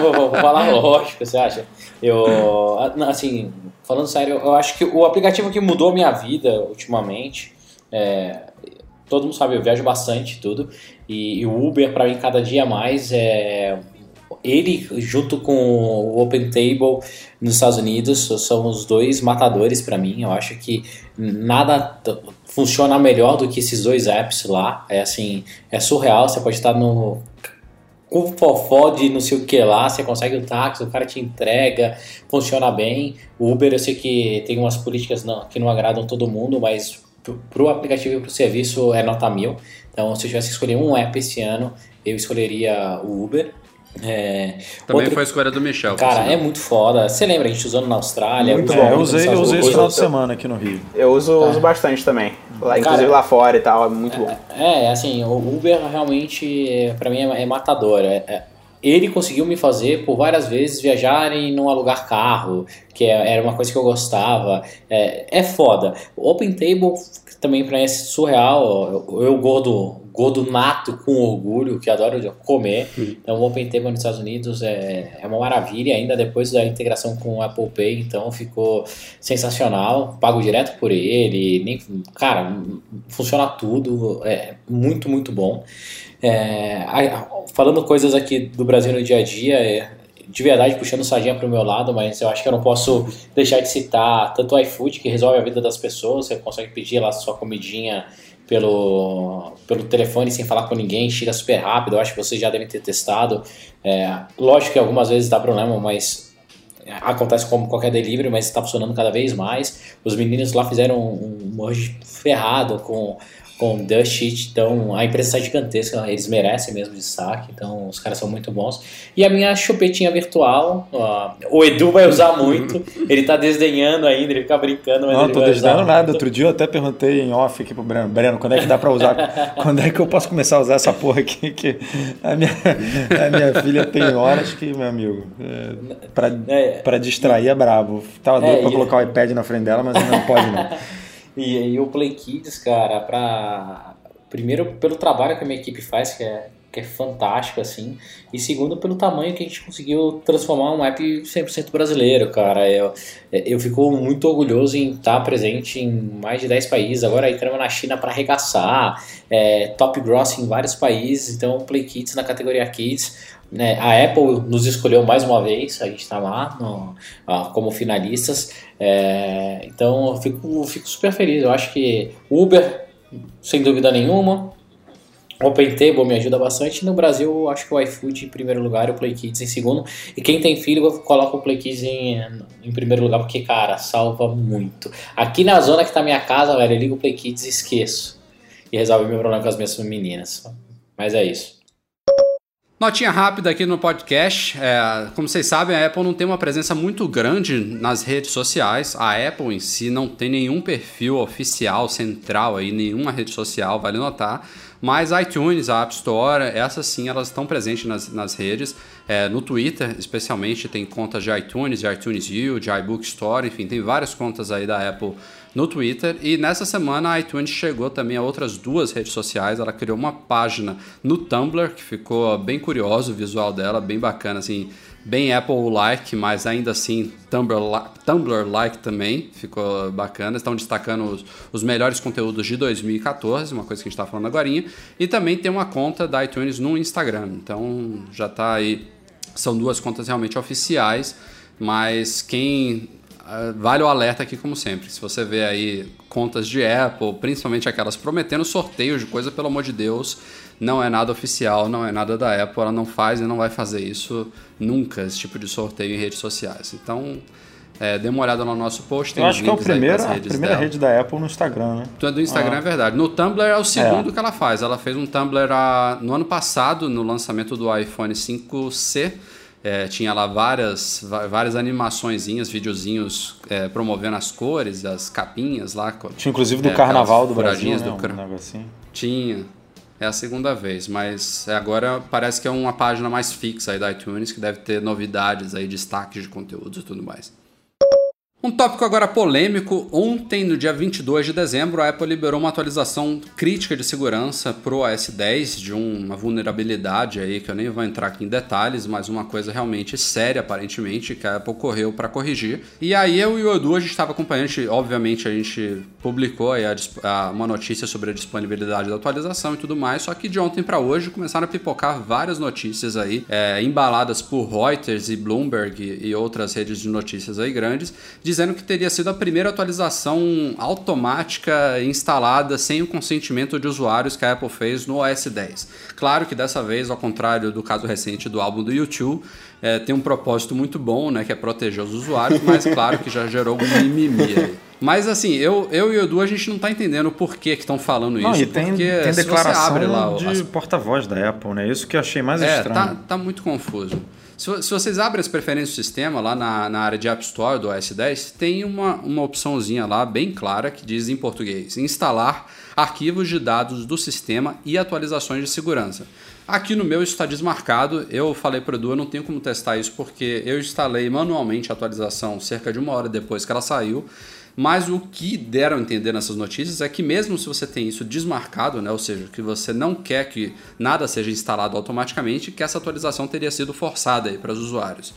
vou, vou, falar lógico, você acha? Eu, assim, falando sério, eu acho que o aplicativo que mudou minha vida ultimamente é, todo mundo sabe, eu viajo bastante tudo. E, e o Uber, para mim, cada dia mais é ele, junto com o Open Table nos Estados Unidos, são os dois matadores para mim. Eu acho que nada funciona melhor do que esses dois apps lá. É assim, é surreal. Você pode estar no com fofó de não sei o que lá, você consegue o táxi, o cara te entrega, funciona bem. O Uber eu sei que tem umas políticas não, que não agradam todo mundo, mas para o aplicativo e para o serviço é nota mil. Então, se eu tivesse que escolher um app esse ano, eu escolheria o Uber. É, Também outro... foi a escolha do Michel. Cara, é muito foda. Você lembra, a gente usando na Austrália. Muito bom. Eu usei, eu usei esse final de semana aqui no Rio. Eu uso, tá. uso bastante também. Lá, inclusive lá fora e tal, é muito bom. É, é assim, o Uber realmente, para mim, é, é matador. É, é, ele conseguiu me fazer por várias vezes viajar e não alugar carro, que é, era uma coisa que eu gostava. É, é foda. O Open Table também para mim é surreal. Eu, eu gordo, gordo nato com orgulho, que adoro comer. Então, o Open Table nos Estados Unidos é, é uma maravilha, ainda depois da integração com o Apple Pay, então ficou sensacional. Pago direto por ele, nem, cara, funciona tudo, é muito, muito bom. É, falando coisas aqui do Brasil no dia a dia, é, de verdade puxando sardinha para o meu lado, mas eu acho que eu não posso deixar de citar tanto o iFood, que resolve a vida das pessoas, você consegue pedir lá sua comidinha pelo, pelo telefone sem falar com ninguém, chega super rápido, eu acho que vocês já devem ter testado. É, lógico que algumas vezes dá problema, mas acontece como qualquer delivery, mas está funcionando cada vez mais. Os meninos lá fizeram um, um merge ferrado com com Dust Sheet, então a empresa está gigantesca, eles merecem mesmo destaque, então os caras são muito bons. E a minha chupetinha virtual, ó, o Edu vai usar muito, ele está desdenhando ainda, ele fica brincando, mas Não, ele tô desdenhando nada. Outro dia eu até perguntei em off aqui pro Breno, Breno, quando é que dá para usar? quando é que eu posso começar a usar essa porra aqui? Que a minha, a minha filha tem horas que, meu amigo, é, para é, distrair é brabo. Tava doido é, para colocar o iPad na frente dela, mas não pode não. E, e o Play Kids, cara, pra. Primeiro pelo trabalho que a minha equipe faz, que é, que é fantástico, assim. E segundo pelo tamanho que a gente conseguiu transformar um app 100% brasileiro, cara. Eu, eu fico muito orgulhoso em estar presente em mais de 10 países. Agora entramos na China para arregaçar. É, top Gross em vários países. Então, Play Kids na categoria Kids. Né, a Apple nos escolheu mais uma vez, a gente está lá no, como finalistas. É, então eu fico, fico super feliz. Eu acho que Uber, sem dúvida nenhuma. Open Table me ajuda bastante. No Brasil, acho que o iFood em primeiro lugar o Play Kids em segundo. E quem tem filho, coloca o Play Kids em, em primeiro lugar, porque, cara, salva muito. Aqui na zona que tá minha casa, velho, eu ligo o Play Kids e esqueço. E resolve meu problema com as minhas meninas. Mas é isso. Notinha rápida aqui no podcast. É, como vocês sabem, a Apple não tem uma presença muito grande nas redes sociais. A Apple em si não tem nenhum perfil oficial, central aí, nenhuma rede social, vale notar. Mas iTunes, a App Store, essas sim, elas estão presentes nas, nas redes. É, no Twitter, especialmente, tem contas de iTunes, de iTunes U, de iBook Store, enfim, tem várias contas aí da Apple no Twitter. E nessa semana a iTunes chegou também a outras duas redes sociais. Ela criou uma página no Tumblr, que ficou bem curioso o visual dela, bem bacana, assim, bem Apple-like, mas ainda assim Tumblr-like também, ficou bacana. Estão destacando os, os, melhores conteúdos de 2014, uma coisa que a gente está falando agora. E também tem uma conta da iTunes no Instagram. Então já está aí. São duas contas realmente oficiais, mas quem vale o alerta aqui, como sempre. Se você vê aí contas de Apple, principalmente aquelas prometendo sorteios de coisa, pelo amor de Deus, não é nada oficial, não é nada da Apple, ela não faz e não vai fazer isso nunca, esse tipo de sorteio em redes sociais. Então, é, dê uma olhada no nosso post. Tem Eu acho que é a primeira, a primeira dela. rede da Apple no Instagram, né? Então, do Instagram ah. é verdade. No Tumblr é o segundo é. que ela faz. Ela fez um Tumblr a, no ano passado, no lançamento do iPhone 5C é, tinha lá várias, várias animaçõezinhas, videozinhos é, promovendo as cores, as capinhas lá. Tinha inclusive do é, Carnaval do Brasil, né? do um assim. Tinha. É a segunda vez, mas agora parece que é uma página mais fixa aí da iTunes que deve ter novidades aí, destaques de conteúdos e tudo mais. Um tópico agora polêmico. Ontem, no dia 22 de dezembro, a Apple liberou uma atualização crítica de segurança para o OS 10 de uma vulnerabilidade aí que eu nem vou entrar aqui em detalhes, mas uma coisa realmente séria aparentemente que a Apple correu para corrigir. E aí eu e o Edu a gente estava acompanhando, obviamente a gente publicou aí a, a, uma notícia sobre a disponibilidade da atualização e tudo mais, só que de ontem para hoje começaram a pipocar várias notícias aí é, embaladas por Reuters e Bloomberg e, outras redes de notícias aí grandes dizendo que teria sido a primeira atualização automática instalada sem o consentimento de usuários que a Apple fez no OS 10. Claro que dessa vez, ao contrário do caso recente do álbum do YouTube, é, tem um propósito muito bom, né, que é proteger os usuários, mas claro que já gerou algum mimimi aí. Mas assim, eu, eu e o Edu, a gente não está entendendo por que estão falando não, isso. E tem, porque tem declaração lá, de as... porta-voz da Apple, né? Isso que eu achei mais é, estranho. Tá, tá muito confuso. Se, se, vocês abrem as preferências do sistema lá na, na área de App Store do OS 10, tem uma, uma opçãozinha lá bem clara que diz em português: instalar arquivos de dados do sistema e atualizações de segurança. Aqui no meu isso está desmarcado. Eu falei para o Edu, eu não tenho como testar isso porque eu instalei manualmente a atualização cerca de uma hora depois que ela saiu. Mas o que deram a entender nessas notícias é que mesmo se você tem isso desmarcado, né, ou seja, que você não quer que nada seja instalado automaticamente, que essa atualização teria sido forçada para os usuários.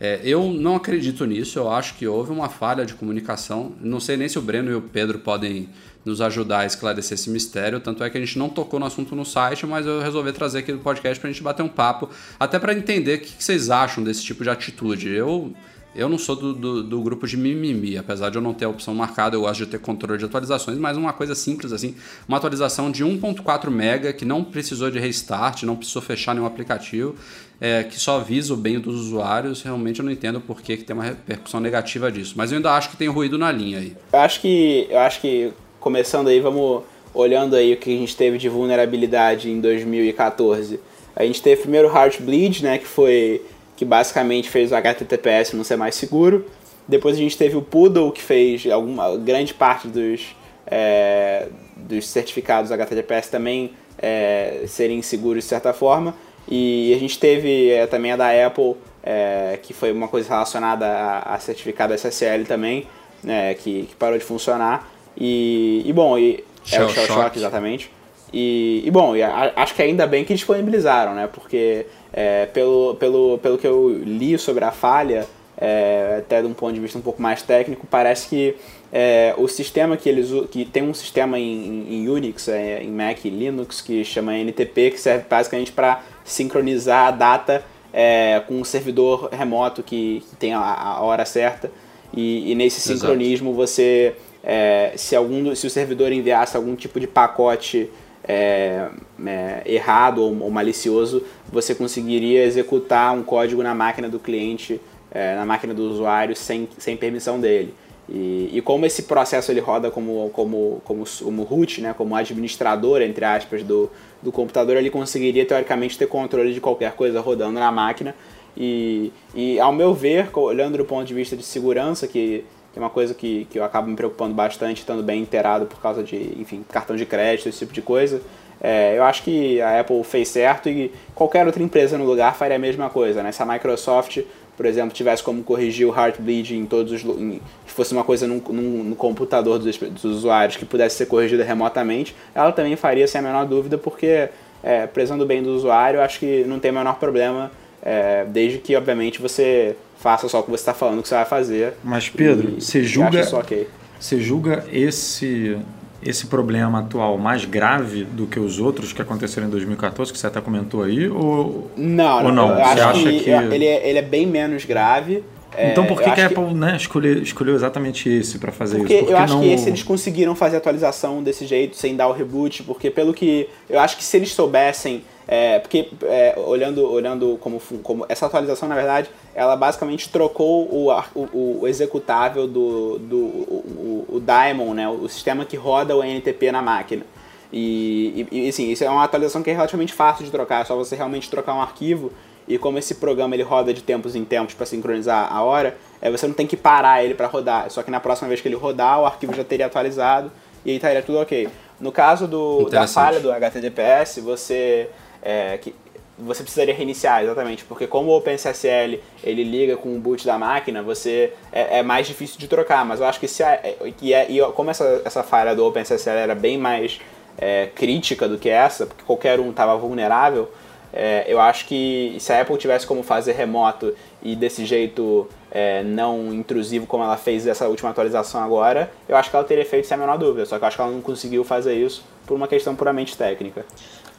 É, eu não acredito nisso, eu acho que houve uma falha de comunicação. Não sei nem se o Breno e o Pedro podem nos ajudar a esclarecer esse mistério. Tanto é que a gente não tocou no assunto no site, mas eu resolvi trazer aqui no podcast para a gente bater um papo, até para entender o que vocês acham desse tipo de atitude. Eu eu não sou do, do, do, grupo de mimimi, apesar de eu não ter a opção marcada, eu gosto de ter controle de atualizações, mas uma coisa simples assim, uma atualização de 1.4 mega que não precisou de restart, não precisou fechar nenhum aplicativo, é, que só visa o bem dos usuários, realmente eu não entendo por que, que tem uma repercussão negativa disso. Mas eu ainda acho que tem ruído na linha aí. Eu acho que, eu acho que começando aí, vamos olhando aí o que a gente teve de vulnerabilidade em 2014. A gente teve primeiro Heartbleed, né, que foi que basicamente fez o HTTPS não ser mais seguro. Depois a gente teve o Poodle, que fez alguma grande parte dos, é, dos certificados HTTPS também é, serem seguros de certa forma. E a gente teve é, também a da Apple, é, que foi uma coisa relacionada a, a certificado SSL também, né, que, que, parou de funcionar. E, e bom, e, Shell é o Shell Shock, Shock exatamente. E, e bom, e a, acho que ainda bem que disponibilizaram, né? Porque é, pelo, pelo, pelo que eu li sobre a falha, é, até de um ponto de vista um pouco mais técnico, parece que é, o sistema que eles que tem um sistema em, em Unix, é, em Mac e Linux que chama NTP, que serve basicamente para sincronizar a data é, com um servidor remoto que, que tem a, a, hora certa. E, e nesse sincronismo Exato. você, é, se algum se o servidor enviasse algum tipo de pacote é, é, errado ou, ou, malicioso, você conseguiria executar um código na máquina do cliente, é, na máquina do usuário, sem, sem permissão dele. E, e, como esse processo ele roda como, como, como, como root, né, como administrador, entre aspas, do, do computador, ele conseguiria, teoricamente, ter controle de qualquer coisa rodando na máquina. E, e ao meu ver, olhando do ponto de vista de segurança, que é uma coisa que, que eu acabo me preocupando bastante, estando bem inteirado por causa de, enfim, cartão de crédito, esse tipo de coisa. É, eu acho que a Apple fez certo e qualquer outra empresa no lugar faria a mesma coisa. Né? Se a Microsoft, por exemplo, tivesse como corrigir o Heartbleed em todos os. Em, se fosse uma coisa num, num, no computador dos, dos, usuários que pudesse ser corrigida remotamente, ela também faria sem a menor dúvida, porque, é, prezando bem do usuário, acho que não tem o menor problema, é, desde que, obviamente, você faça só o que você está falando que você vai fazer. Mas Pedro, e, você julga, okay. você julga esse esse problema atual mais grave do que os outros que aconteceram em 2014 que você até comentou aí ou não? Ou não? Eu você acho que, que... Ele, é, ele é bem menos grave. Então por que, que a Apple que... né, escolheu, escolheu exatamente esse para fazer porque isso? Porque eu acho não... que esse eles conseguiram fazer atualização desse jeito sem dar o reboot, porque pelo que eu acho que se eles soubessem é, porque é, olhando, olhando como, como essa atualização, na verdade, ela basicamente trocou o, o, o executável do, do o, o, Daemon, né, o sistema que roda o NTP na máquina. E, e, assim, isso é uma atualização que é relativamente fácil de trocar, é só você realmente trocar um arquivo. E como esse programa ele roda de tempos em tempos para sincronizar a hora, é, você não tem que parar ele para rodar. Só que na próxima vez que ele rodar, o arquivo já teria atualizado e aí estaria tudo ok. No caso do, da falha do HTTPS, você é, que você precisaria reiniciar, exatamente, porque como o OpenSSL ele liga com o boot da máquina, você é, é mais difícil de trocar, mas eu acho que se a, e, é, e como essa, essa falha do OpenSSL era bem mais é, crítica do que essa, porque qualquer um estava vulnerável, é, eu acho que se a Apple tivesse como fazer remoto e desse jeito é, não intrusivo como ela fez essa última atualização agora, eu acho que ela teria feito sem a menor dúvida. Só que eu acho que ela não conseguiu fazer isso por uma questão puramente técnica.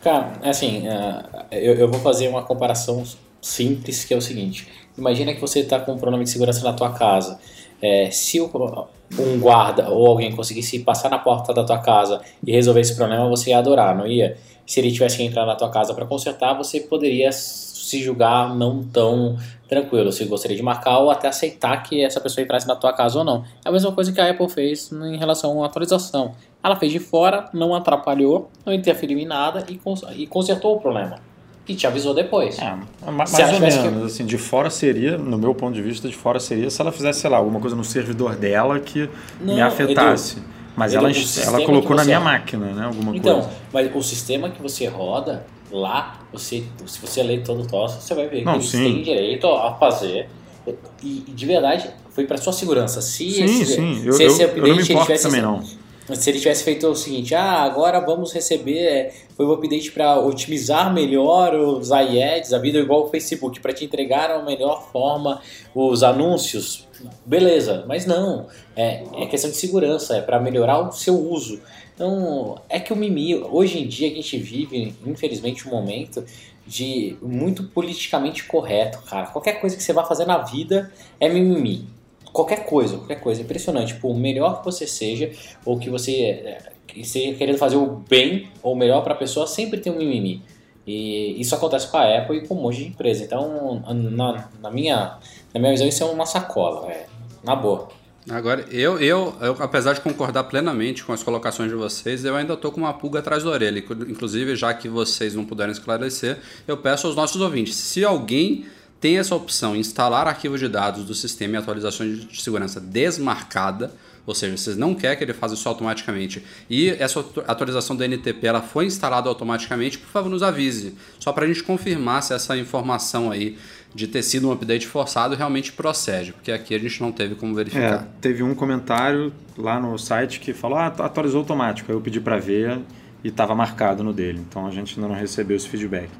Cara, assim, uh, eu, eu vou fazer uma comparação simples que é o seguinte: imagina que você está com um problema de segurança na tua casa. É, se um guarda ou alguém conseguisse passar na porta da tua casa e resolver esse problema, você ia adorar, não ia? Se ele tivesse que entrar na tua casa para consertar, você poderia se julgar não tão tranquilo, se gostaria de marcar ou até aceitar que essa pessoa entrasse na tua casa ou não. É a mesma coisa que a Apple fez em relação à atualização. Ela fez de fora, não atrapalhou, não interferiu em nada e, cons e consertou o problema. E te avisou depois. É, mais ou menos, que... assim, de fora seria, no meu ponto de vista, de fora seria se ela fizesse, sei lá, alguma coisa no servidor dela que não, me afetasse. Edu, mas Edu, ela, ela colocou na minha máquina, né? Alguma então, coisa. mas o sistema que você roda lá, você, se você ler todo o troço, você vai ver não, que eles têm direito a fazer. E, de verdade, foi para sua segurança. Se sim, esse, sim. Eu, se esse eu, eu não me importo também, não se ele tivesse feito o seguinte, ah, agora vamos receber, é, foi um update para otimizar melhor os iAds, a vida igual o Facebook, para te entregar a melhor forma os anúncios, beleza, mas não, é, é questão de segurança, é para melhorar o seu uso. Então, é que o mimi, hoje em dia a gente vive, infelizmente, um momento de muito politicamente correto, cara. Qualquer coisa que você vá fazer na vida é mimimi qualquer coisa, qualquer coisa. Impressionante. O melhor que você seja, ou que você é, esteja querendo fazer o bem ou o melhor para a pessoa, sempre tem um mimimi. E isso acontece com a Apple e com um monte de empresa. Então, na, na, minha, na minha visão, isso é uma sacola. É, na boa. Agora, eu, eu, eu, apesar de concordar plenamente com as colocações de vocês, eu ainda estou com uma pulga atrás da orelha. Inclusive, já que vocês não puderam esclarecer, eu peço aos nossos ouvintes, se alguém tem essa opção, instalar arquivos de dados do sistema e atualizações de segurança desmarcada, ou seja, vocês não querem que ele faça isso automaticamente, e essa atualização do NTP ela foi instalada automaticamente, por favor nos avise, só para a gente confirmar se essa informação aí de ter sido um update forçado realmente procede, porque aqui a gente não teve como verificar. É, teve um comentário lá no site que falou, ah, atualizou automático, aí eu pedi para ver e estava marcado no dele, então a gente ainda não recebeu esse feedback.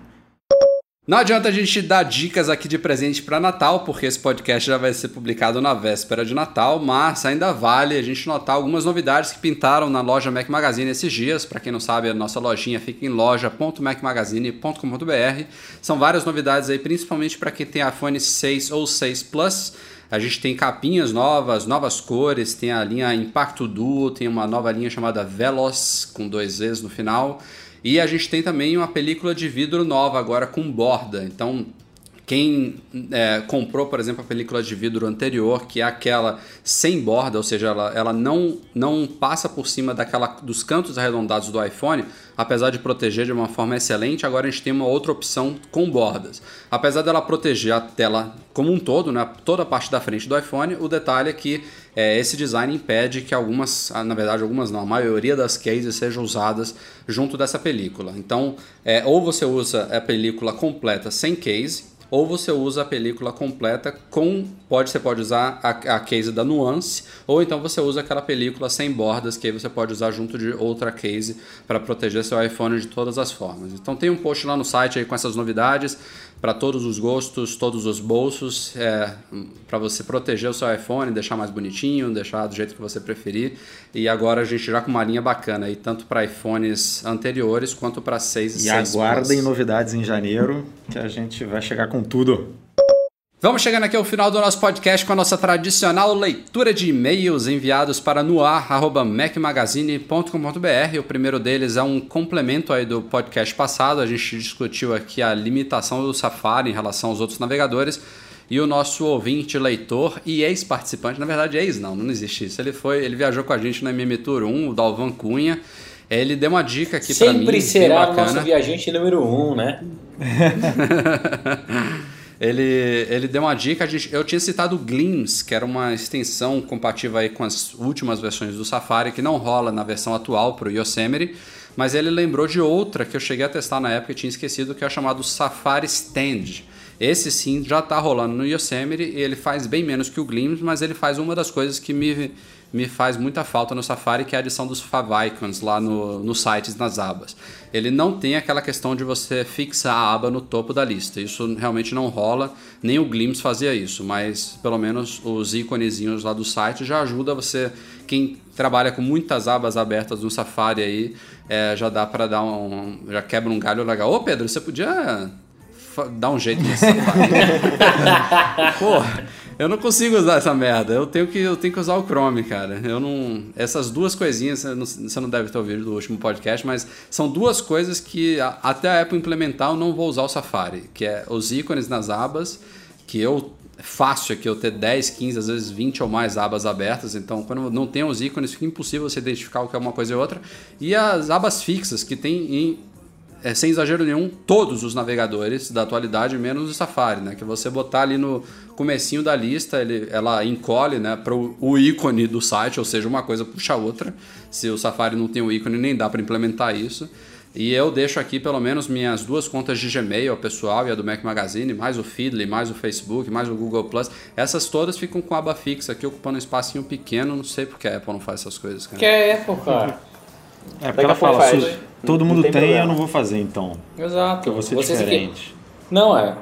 Não adianta a gente dar dicas aqui de presente para Natal, porque esse podcast já vai ser publicado na véspera de Natal, mas ainda vale a gente notar algumas novidades que pintaram na loja Mac Magazine esses dias. Para quem não sabe, a nossa lojinha fica em loja.macmagazine.com.br. São várias novidades aí, principalmente para quem tem iPhone 6 ou 6 Plus. A gente tem capinhas novas, novas cores, tem a linha Impacto Duo, tem uma nova linha chamada Veloz, com dois E's no final. E a gente tem também uma película de vidro nova agora com borda. Então, quem é, comprou, por exemplo, a película de vidro anterior, que é aquela sem borda, ou seja, ela, ela não, não passa por cima daquela, dos cantos arredondados do iPhone, apesar de proteger de uma forma excelente, agora a gente tem uma outra opção com bordas. Apesar dela proteger a tela como um todo, né, toda a parte da frente do iPhone, o detalhe é que é, esse design impede que algumas, ah, na verdade algumas não, a maioria das cases sejam usadas junto dessa película. Então, é, ou você usa a película completa sem case, ou você usa a película completa com pode você pode usar a, a case da Nuance ou então você usa aquela película sem bordas que aí você pode usar junto de outra case para proteger seu iPhone de todas as formas. Então tem um post lá no site aí com essas novidades para todos os gostos, todos os bolsos, é, para você proteger o seu iPhone, deixar mais bonitinho, deixar do jeito que você preferir. E agora a gente já com uma linha bacana aí, tanto para iPhones anteriores quanto para 6 e 6 E aguardem Plus. novidades em janeiro, que a gente vai chegar com tudo. Vamos chegando aqui ao final do nosso podcast com a nossa tradicional leitura de e-mails enviados para noar.mecmagazine.com.br. O primeiro deles é um complemento aí do podcast passado. A gente discutiu aqui a limitação do Safari em relação aos outros navegadores. E o nosso ouvinte, leitor e ex-participante, na verdade ex não, não existe isso. Ele foi, ele viajou com a gente na MM Tour 1, o Dalvan Cunha. Ele deu uma dica aqui para mim. Sempre será o nosso viajante número 1, um, né? Ele, ele deu uma dica, eu tinha citado o Glimpse, que era uma extensão compatível aí com as últimas versões do Safari, que não rola na versão atual para o Yosemite, mas ele lembrou de outra que eu cheguei a testar na época e tinha esquecido, que é chamado Safari Stand. Esse sim já está rolando no Yosemite e ele faz bem menos que o Glimpse, mas ele faz uma das coisas que me, me faz muita falta no Safari, que é a adição dos favicons lá no, no sites, nas abas. Ele não tem aquela questão de você fixar a aba no topo da lista. Isso realmente não rola, nem o Glimpse fazia isso, mas pelo menos os íconezinhos lá do site já ajuda você, quem trabalha com muitas abas abertas no Safari aí, é, já dá para dar um. já quebra um galho legal. Ô Pedro, você podia dar um jeito nesse Safari. Porra, eu não consigo usar essa merda. Eu tenho que, eu tenho que usar o Chrome, cara. Eu não. Essas duas coisinhas, você não deve ter ouvido do último podcast, mas são duas coisas que até a Apple implementar eu não vou usar o Safari, que é os ícones nas abas, que eu é fácil aqui eu ter 10, 15, às vezes 20 ou mais abas abertas, então quando não tem os ícones fica impossível você identificar o que é uma coisa e outra. E as abas fixas, que tem em é, sem exagero nenhum, todos os navegadores da atualidade, menos o Safari, né? Que você botar ali no comecinho da lista, ele, ela encolhe né, para o ícone do site, ou seja, uma coisa puxa a outra. Se o Safari não tem o ícone, nem dá para implementar isso. E eu deixo aqui pelo menos minhas duas contas de Gmail, a pessoal e a do Mac Magazine, mais o Feedly, mais o Facebook, mais o Google Plus. Essas todas ficam com aba fixa aqui, ocupando um espacinho pequeno. Não sei porque a Apple não faz essas coisas, cara. Que é Apple, cara. É, porque ela fala, faz, todo mundo tem, tem eu não vou fazer então. Exato. Que eu vou ser Você diferente. Que... Não, é.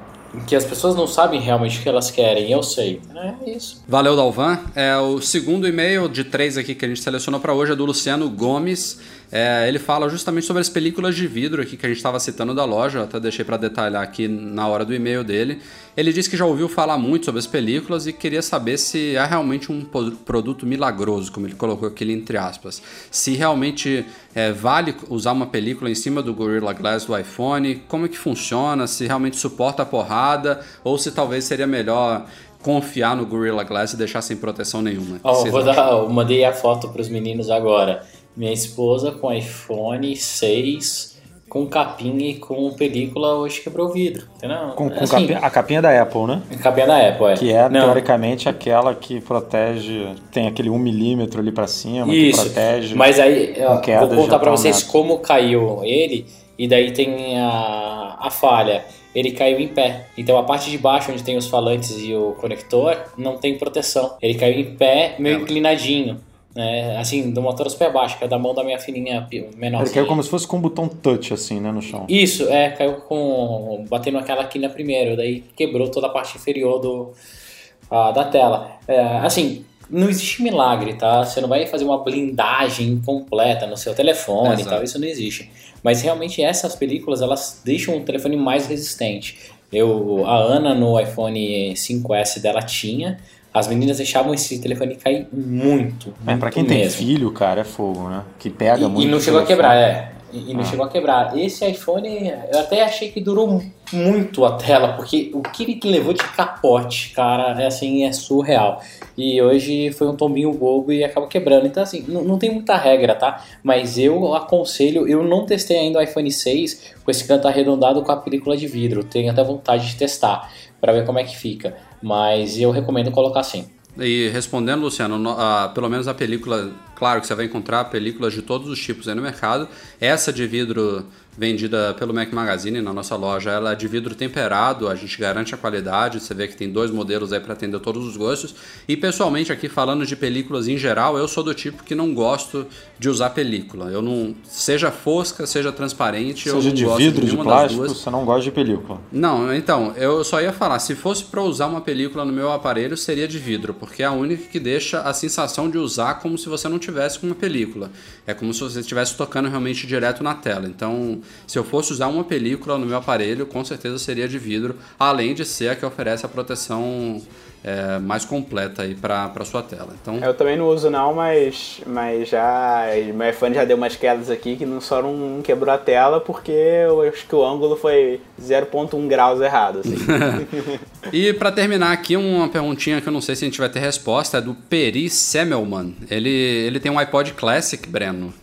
Que as pessoas não sabem realmente o que elas querem, eu sei. É isso. Valeu, Dalvan. É, o segundo e-mail de três aqui que a gente selecionou para hoje é do Luciano Gomes. É, ele fala justamente sobre as películas de vidro aqui que a gente estava citando da loja, até deixei para detalhar aqui na hora do e-mail dele. Ele disse que já ouviu falar muito sobre as películas e queria saber se é realmente um produto milagroso, como ele colocou aqui entre aspas. Se realmente é, vale usar uma película em cima do Gorilla Glass do iPhone, como é que funciona, se realmente suporta a porrada ou se talvez seria melhor confiar no Gorilla Glass e deixar sem proteção nenhuma. Oh, vou dar, eu mandei a foto para os meninos agora. Minha esposa com iPhone 6, com capinha e com película, hoje quebrou o vidro. Entendeu? Com, com assim, capinha, a capinha da Apple, né? A capinha da Apple, é. Que é, Não. teoricamente, aquela que protege, tem aquele 1 milímetro ali para cima, Isso. que protege. Mas aí, vou contar para vocês como caiu ele, e daí tem a, a falha ele caiu em pé. Então a parte de baixo, onde tem os falantes e o conector, não tem proteção. Ele caiu em pé, meio é. inclinadinho né? Assim, do motor super baixo, que é da mão da minha filhinha menor. Ele caiu como se fosse com um botão touch, assim, né, no chão. Isso, é, caiu com. batendo aquela quina primeiro, daí quebrou toda a parte inferior do, da tela. É, assim, não existe milagre, tá? Você não vai fazer uma blindagem completa no seu telefone e tal, isso não existe. Mas realmente essas películas, elas deixam o telefone mais resistente. Eu, a Ana no iPhone 5S dela tinha, as meninas deixavam esse telefone cair muito. É, pra quem mesmo. tem filho, cara, é fogo, né? Que pega e, muito. E não chegou a quebrar, é. E, e não ah. chegou a quebrar. Esse iPhone, eu até achei que durou muito a tela, porque o que ele levou de capote, cara, é assim, é surreal. E hoje foi um tombinho bobo e acabou quebrando. Então, assim, não, não tem muita regra, tá? Mas eu aconselho, eu não testei ainda o iPhone 6 com esse canto arredondado com a película de vidro. Tenho até vontade de testar para ver como é que fica. Mas eu recomendo colocar sim. E respondendo, Luciano, pelo menos a película, claro que você vai encontrar películas de todos os tipos aí no mercado. Essa de vidro vendida pelo Mac Magazine na nossa loja. Ela é de vidro temperado, a gente garante a qualidade. Você vê que tem dois modelos aí para atender todos os gostos. E pessoalmente, aqui falando de películas em geral, eu sou do tipo que não gosto de usar película. Eu não. Seja fosca, seja transparente, seja eu não de gosto vidro, de, de plástico, você não gosta de película. Não, então, eu só ia falar, se fosse para usar uma película no meu aparelho, seria de vidro, porque é a única que deixa a sensação de usar como se você não tivesse com uma película. É como se você estivesse tocando realmente direto na tela. Então, se eu fosse usar uma película no meu aparelho, com certeza seria de vidro, além de ser a que oferece a proteção é, mais completa aí para sua tela. Então, eu também não uso não, mas, mas já meu iPhone já deu umas quedas aqui que não só não quebrou a tela porque eu acho que o ângulo foi 0.1 graus errado. Assim. e para terminar aqui uma perguntinha que eu não sei se a gente vai ter resposta é do Peri Semmelman. Ele ele tem um iPod Classic, Breno.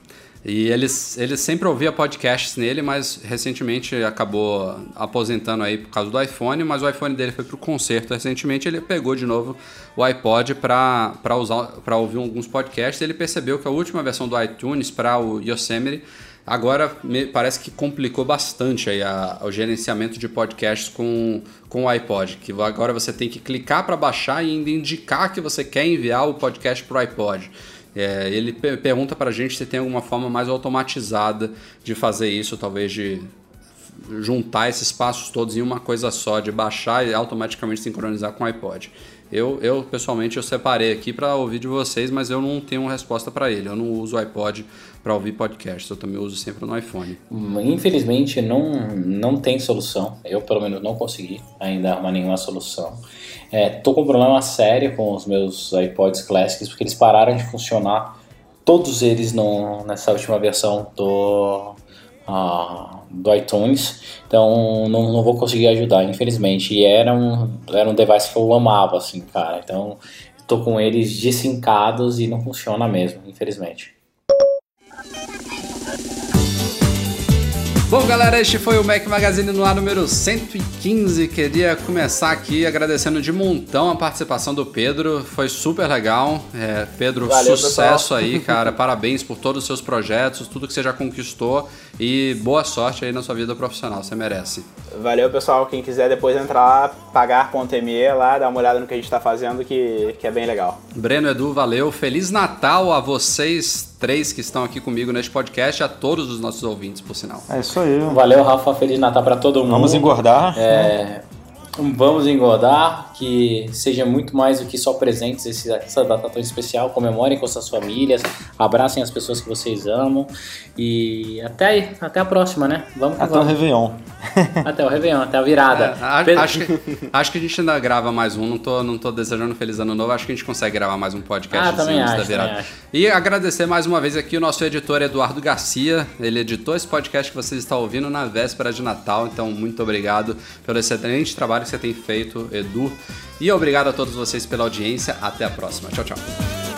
E ele, ele sempre ouvia podcasts nele, mas recentemente acabou aposentando aí por causa do iPhone, mas o iPhone dele foi para o concerto recentemente, ele pegou de novo o iPod para ouvir alguns podcasts, ele percebeu que a última versão do iTunes para o Yosemite Agora parece que complicou bastante aí a, o gerenciamento de podcasts com, com o iPod, que agora você tem que clicar para baixar e ainda indicar que você quer enviar o podcast para o iPod. É, ele pergunta para a gente se tem alguma forma mais automatizada de fazer isso, talvez de juntar esses passos todos em uma coisa só, de baixar e automaticamente sincronizar com o iPod. Eu, eu pessoalmente, eu separei aqui para ouvir de vocês, mas eu não tenho resposta para ele. Eu não uso o iPod para ouvir podcast, eu também uso sempre no iPhone. Infelizmente, não, não tem solução. Eu, pelo menos, não consegui ainda arrumar nenhuma solução. É, tô com um problema sério com os meus iPods Classics, porque eles pararam de funcionar, todos eles no, nessa última versão do uh, do iTunes, então não, não vou conseguir ajudar, infelizmente. E era um, era um device que eu amava, assim, cara. Então tô com eles desincados e não funciona mesmo, infelizmente. Bom, galera, este foi o Mac Magazine no ar número 115. Queria começar aqui agradecendo de montão a participação do Pedro. Foi super legal. É, Pedro, Valeu, sucesso pessoal. aí, cara. Parabéns por todos os seus projetos, tudo que você já conquistou e boa sorte aí na sua vida profissional. Você merece. Valeu, pessoal. Quem quiser depois entrar lá, pagar.me lá, dar uma olhada no que a gente está fazendo, que, que é bem legal. Breno, Edu, valeu. Feliz Natal a vocês três que estão aqui comigo neste podcast, a todos os nossos ouvintes, por sinal. É isso aí. Valeu, Rafa. Feliz Natal para todo mundo. Vamos engordar. É, Vamos engordar, que seja muito mais do que só presentes esse, essa data tão especial. Comemorem com suas famílias, abracem as pessoas que vocês amam e até aí, até a próxima, né? Vamos Até vamos. o Réveillon. Até o Réveillon, até a virada. É, acho, que, acho que a gente ainda grava mais um, não tô, não tô desejando feliz ano novo, acho que a gente consegue gravar mais um podcast ah, também acho, da virada. E agradecer mais uma vez aqui o nosso editor Eduardo Garcia, ele editou esse podcast que vocês estão ouvindo na véspera de Natal, então muito obrigado pelo excelente trabalho que você tem feito, Edu. E obrigado a todos vocês pela audiência. Até a próxima. Tchau, tchau.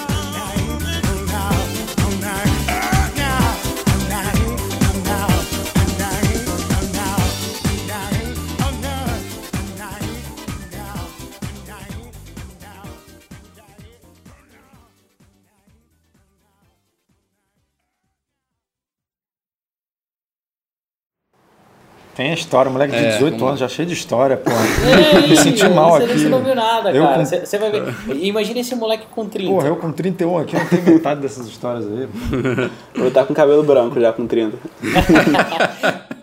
Tem a história, moleque de é, 18 anos, já cheio de história, pô. Ei, Me senti mal você, aqui. Você não viu nada, eu cara. Com... Você, vai ver. Imagina esse moleque com 30. Porra, eu com 31 aqui, não tenho metade dessas histórias aí. Vou estar com cabelo branco já com 30.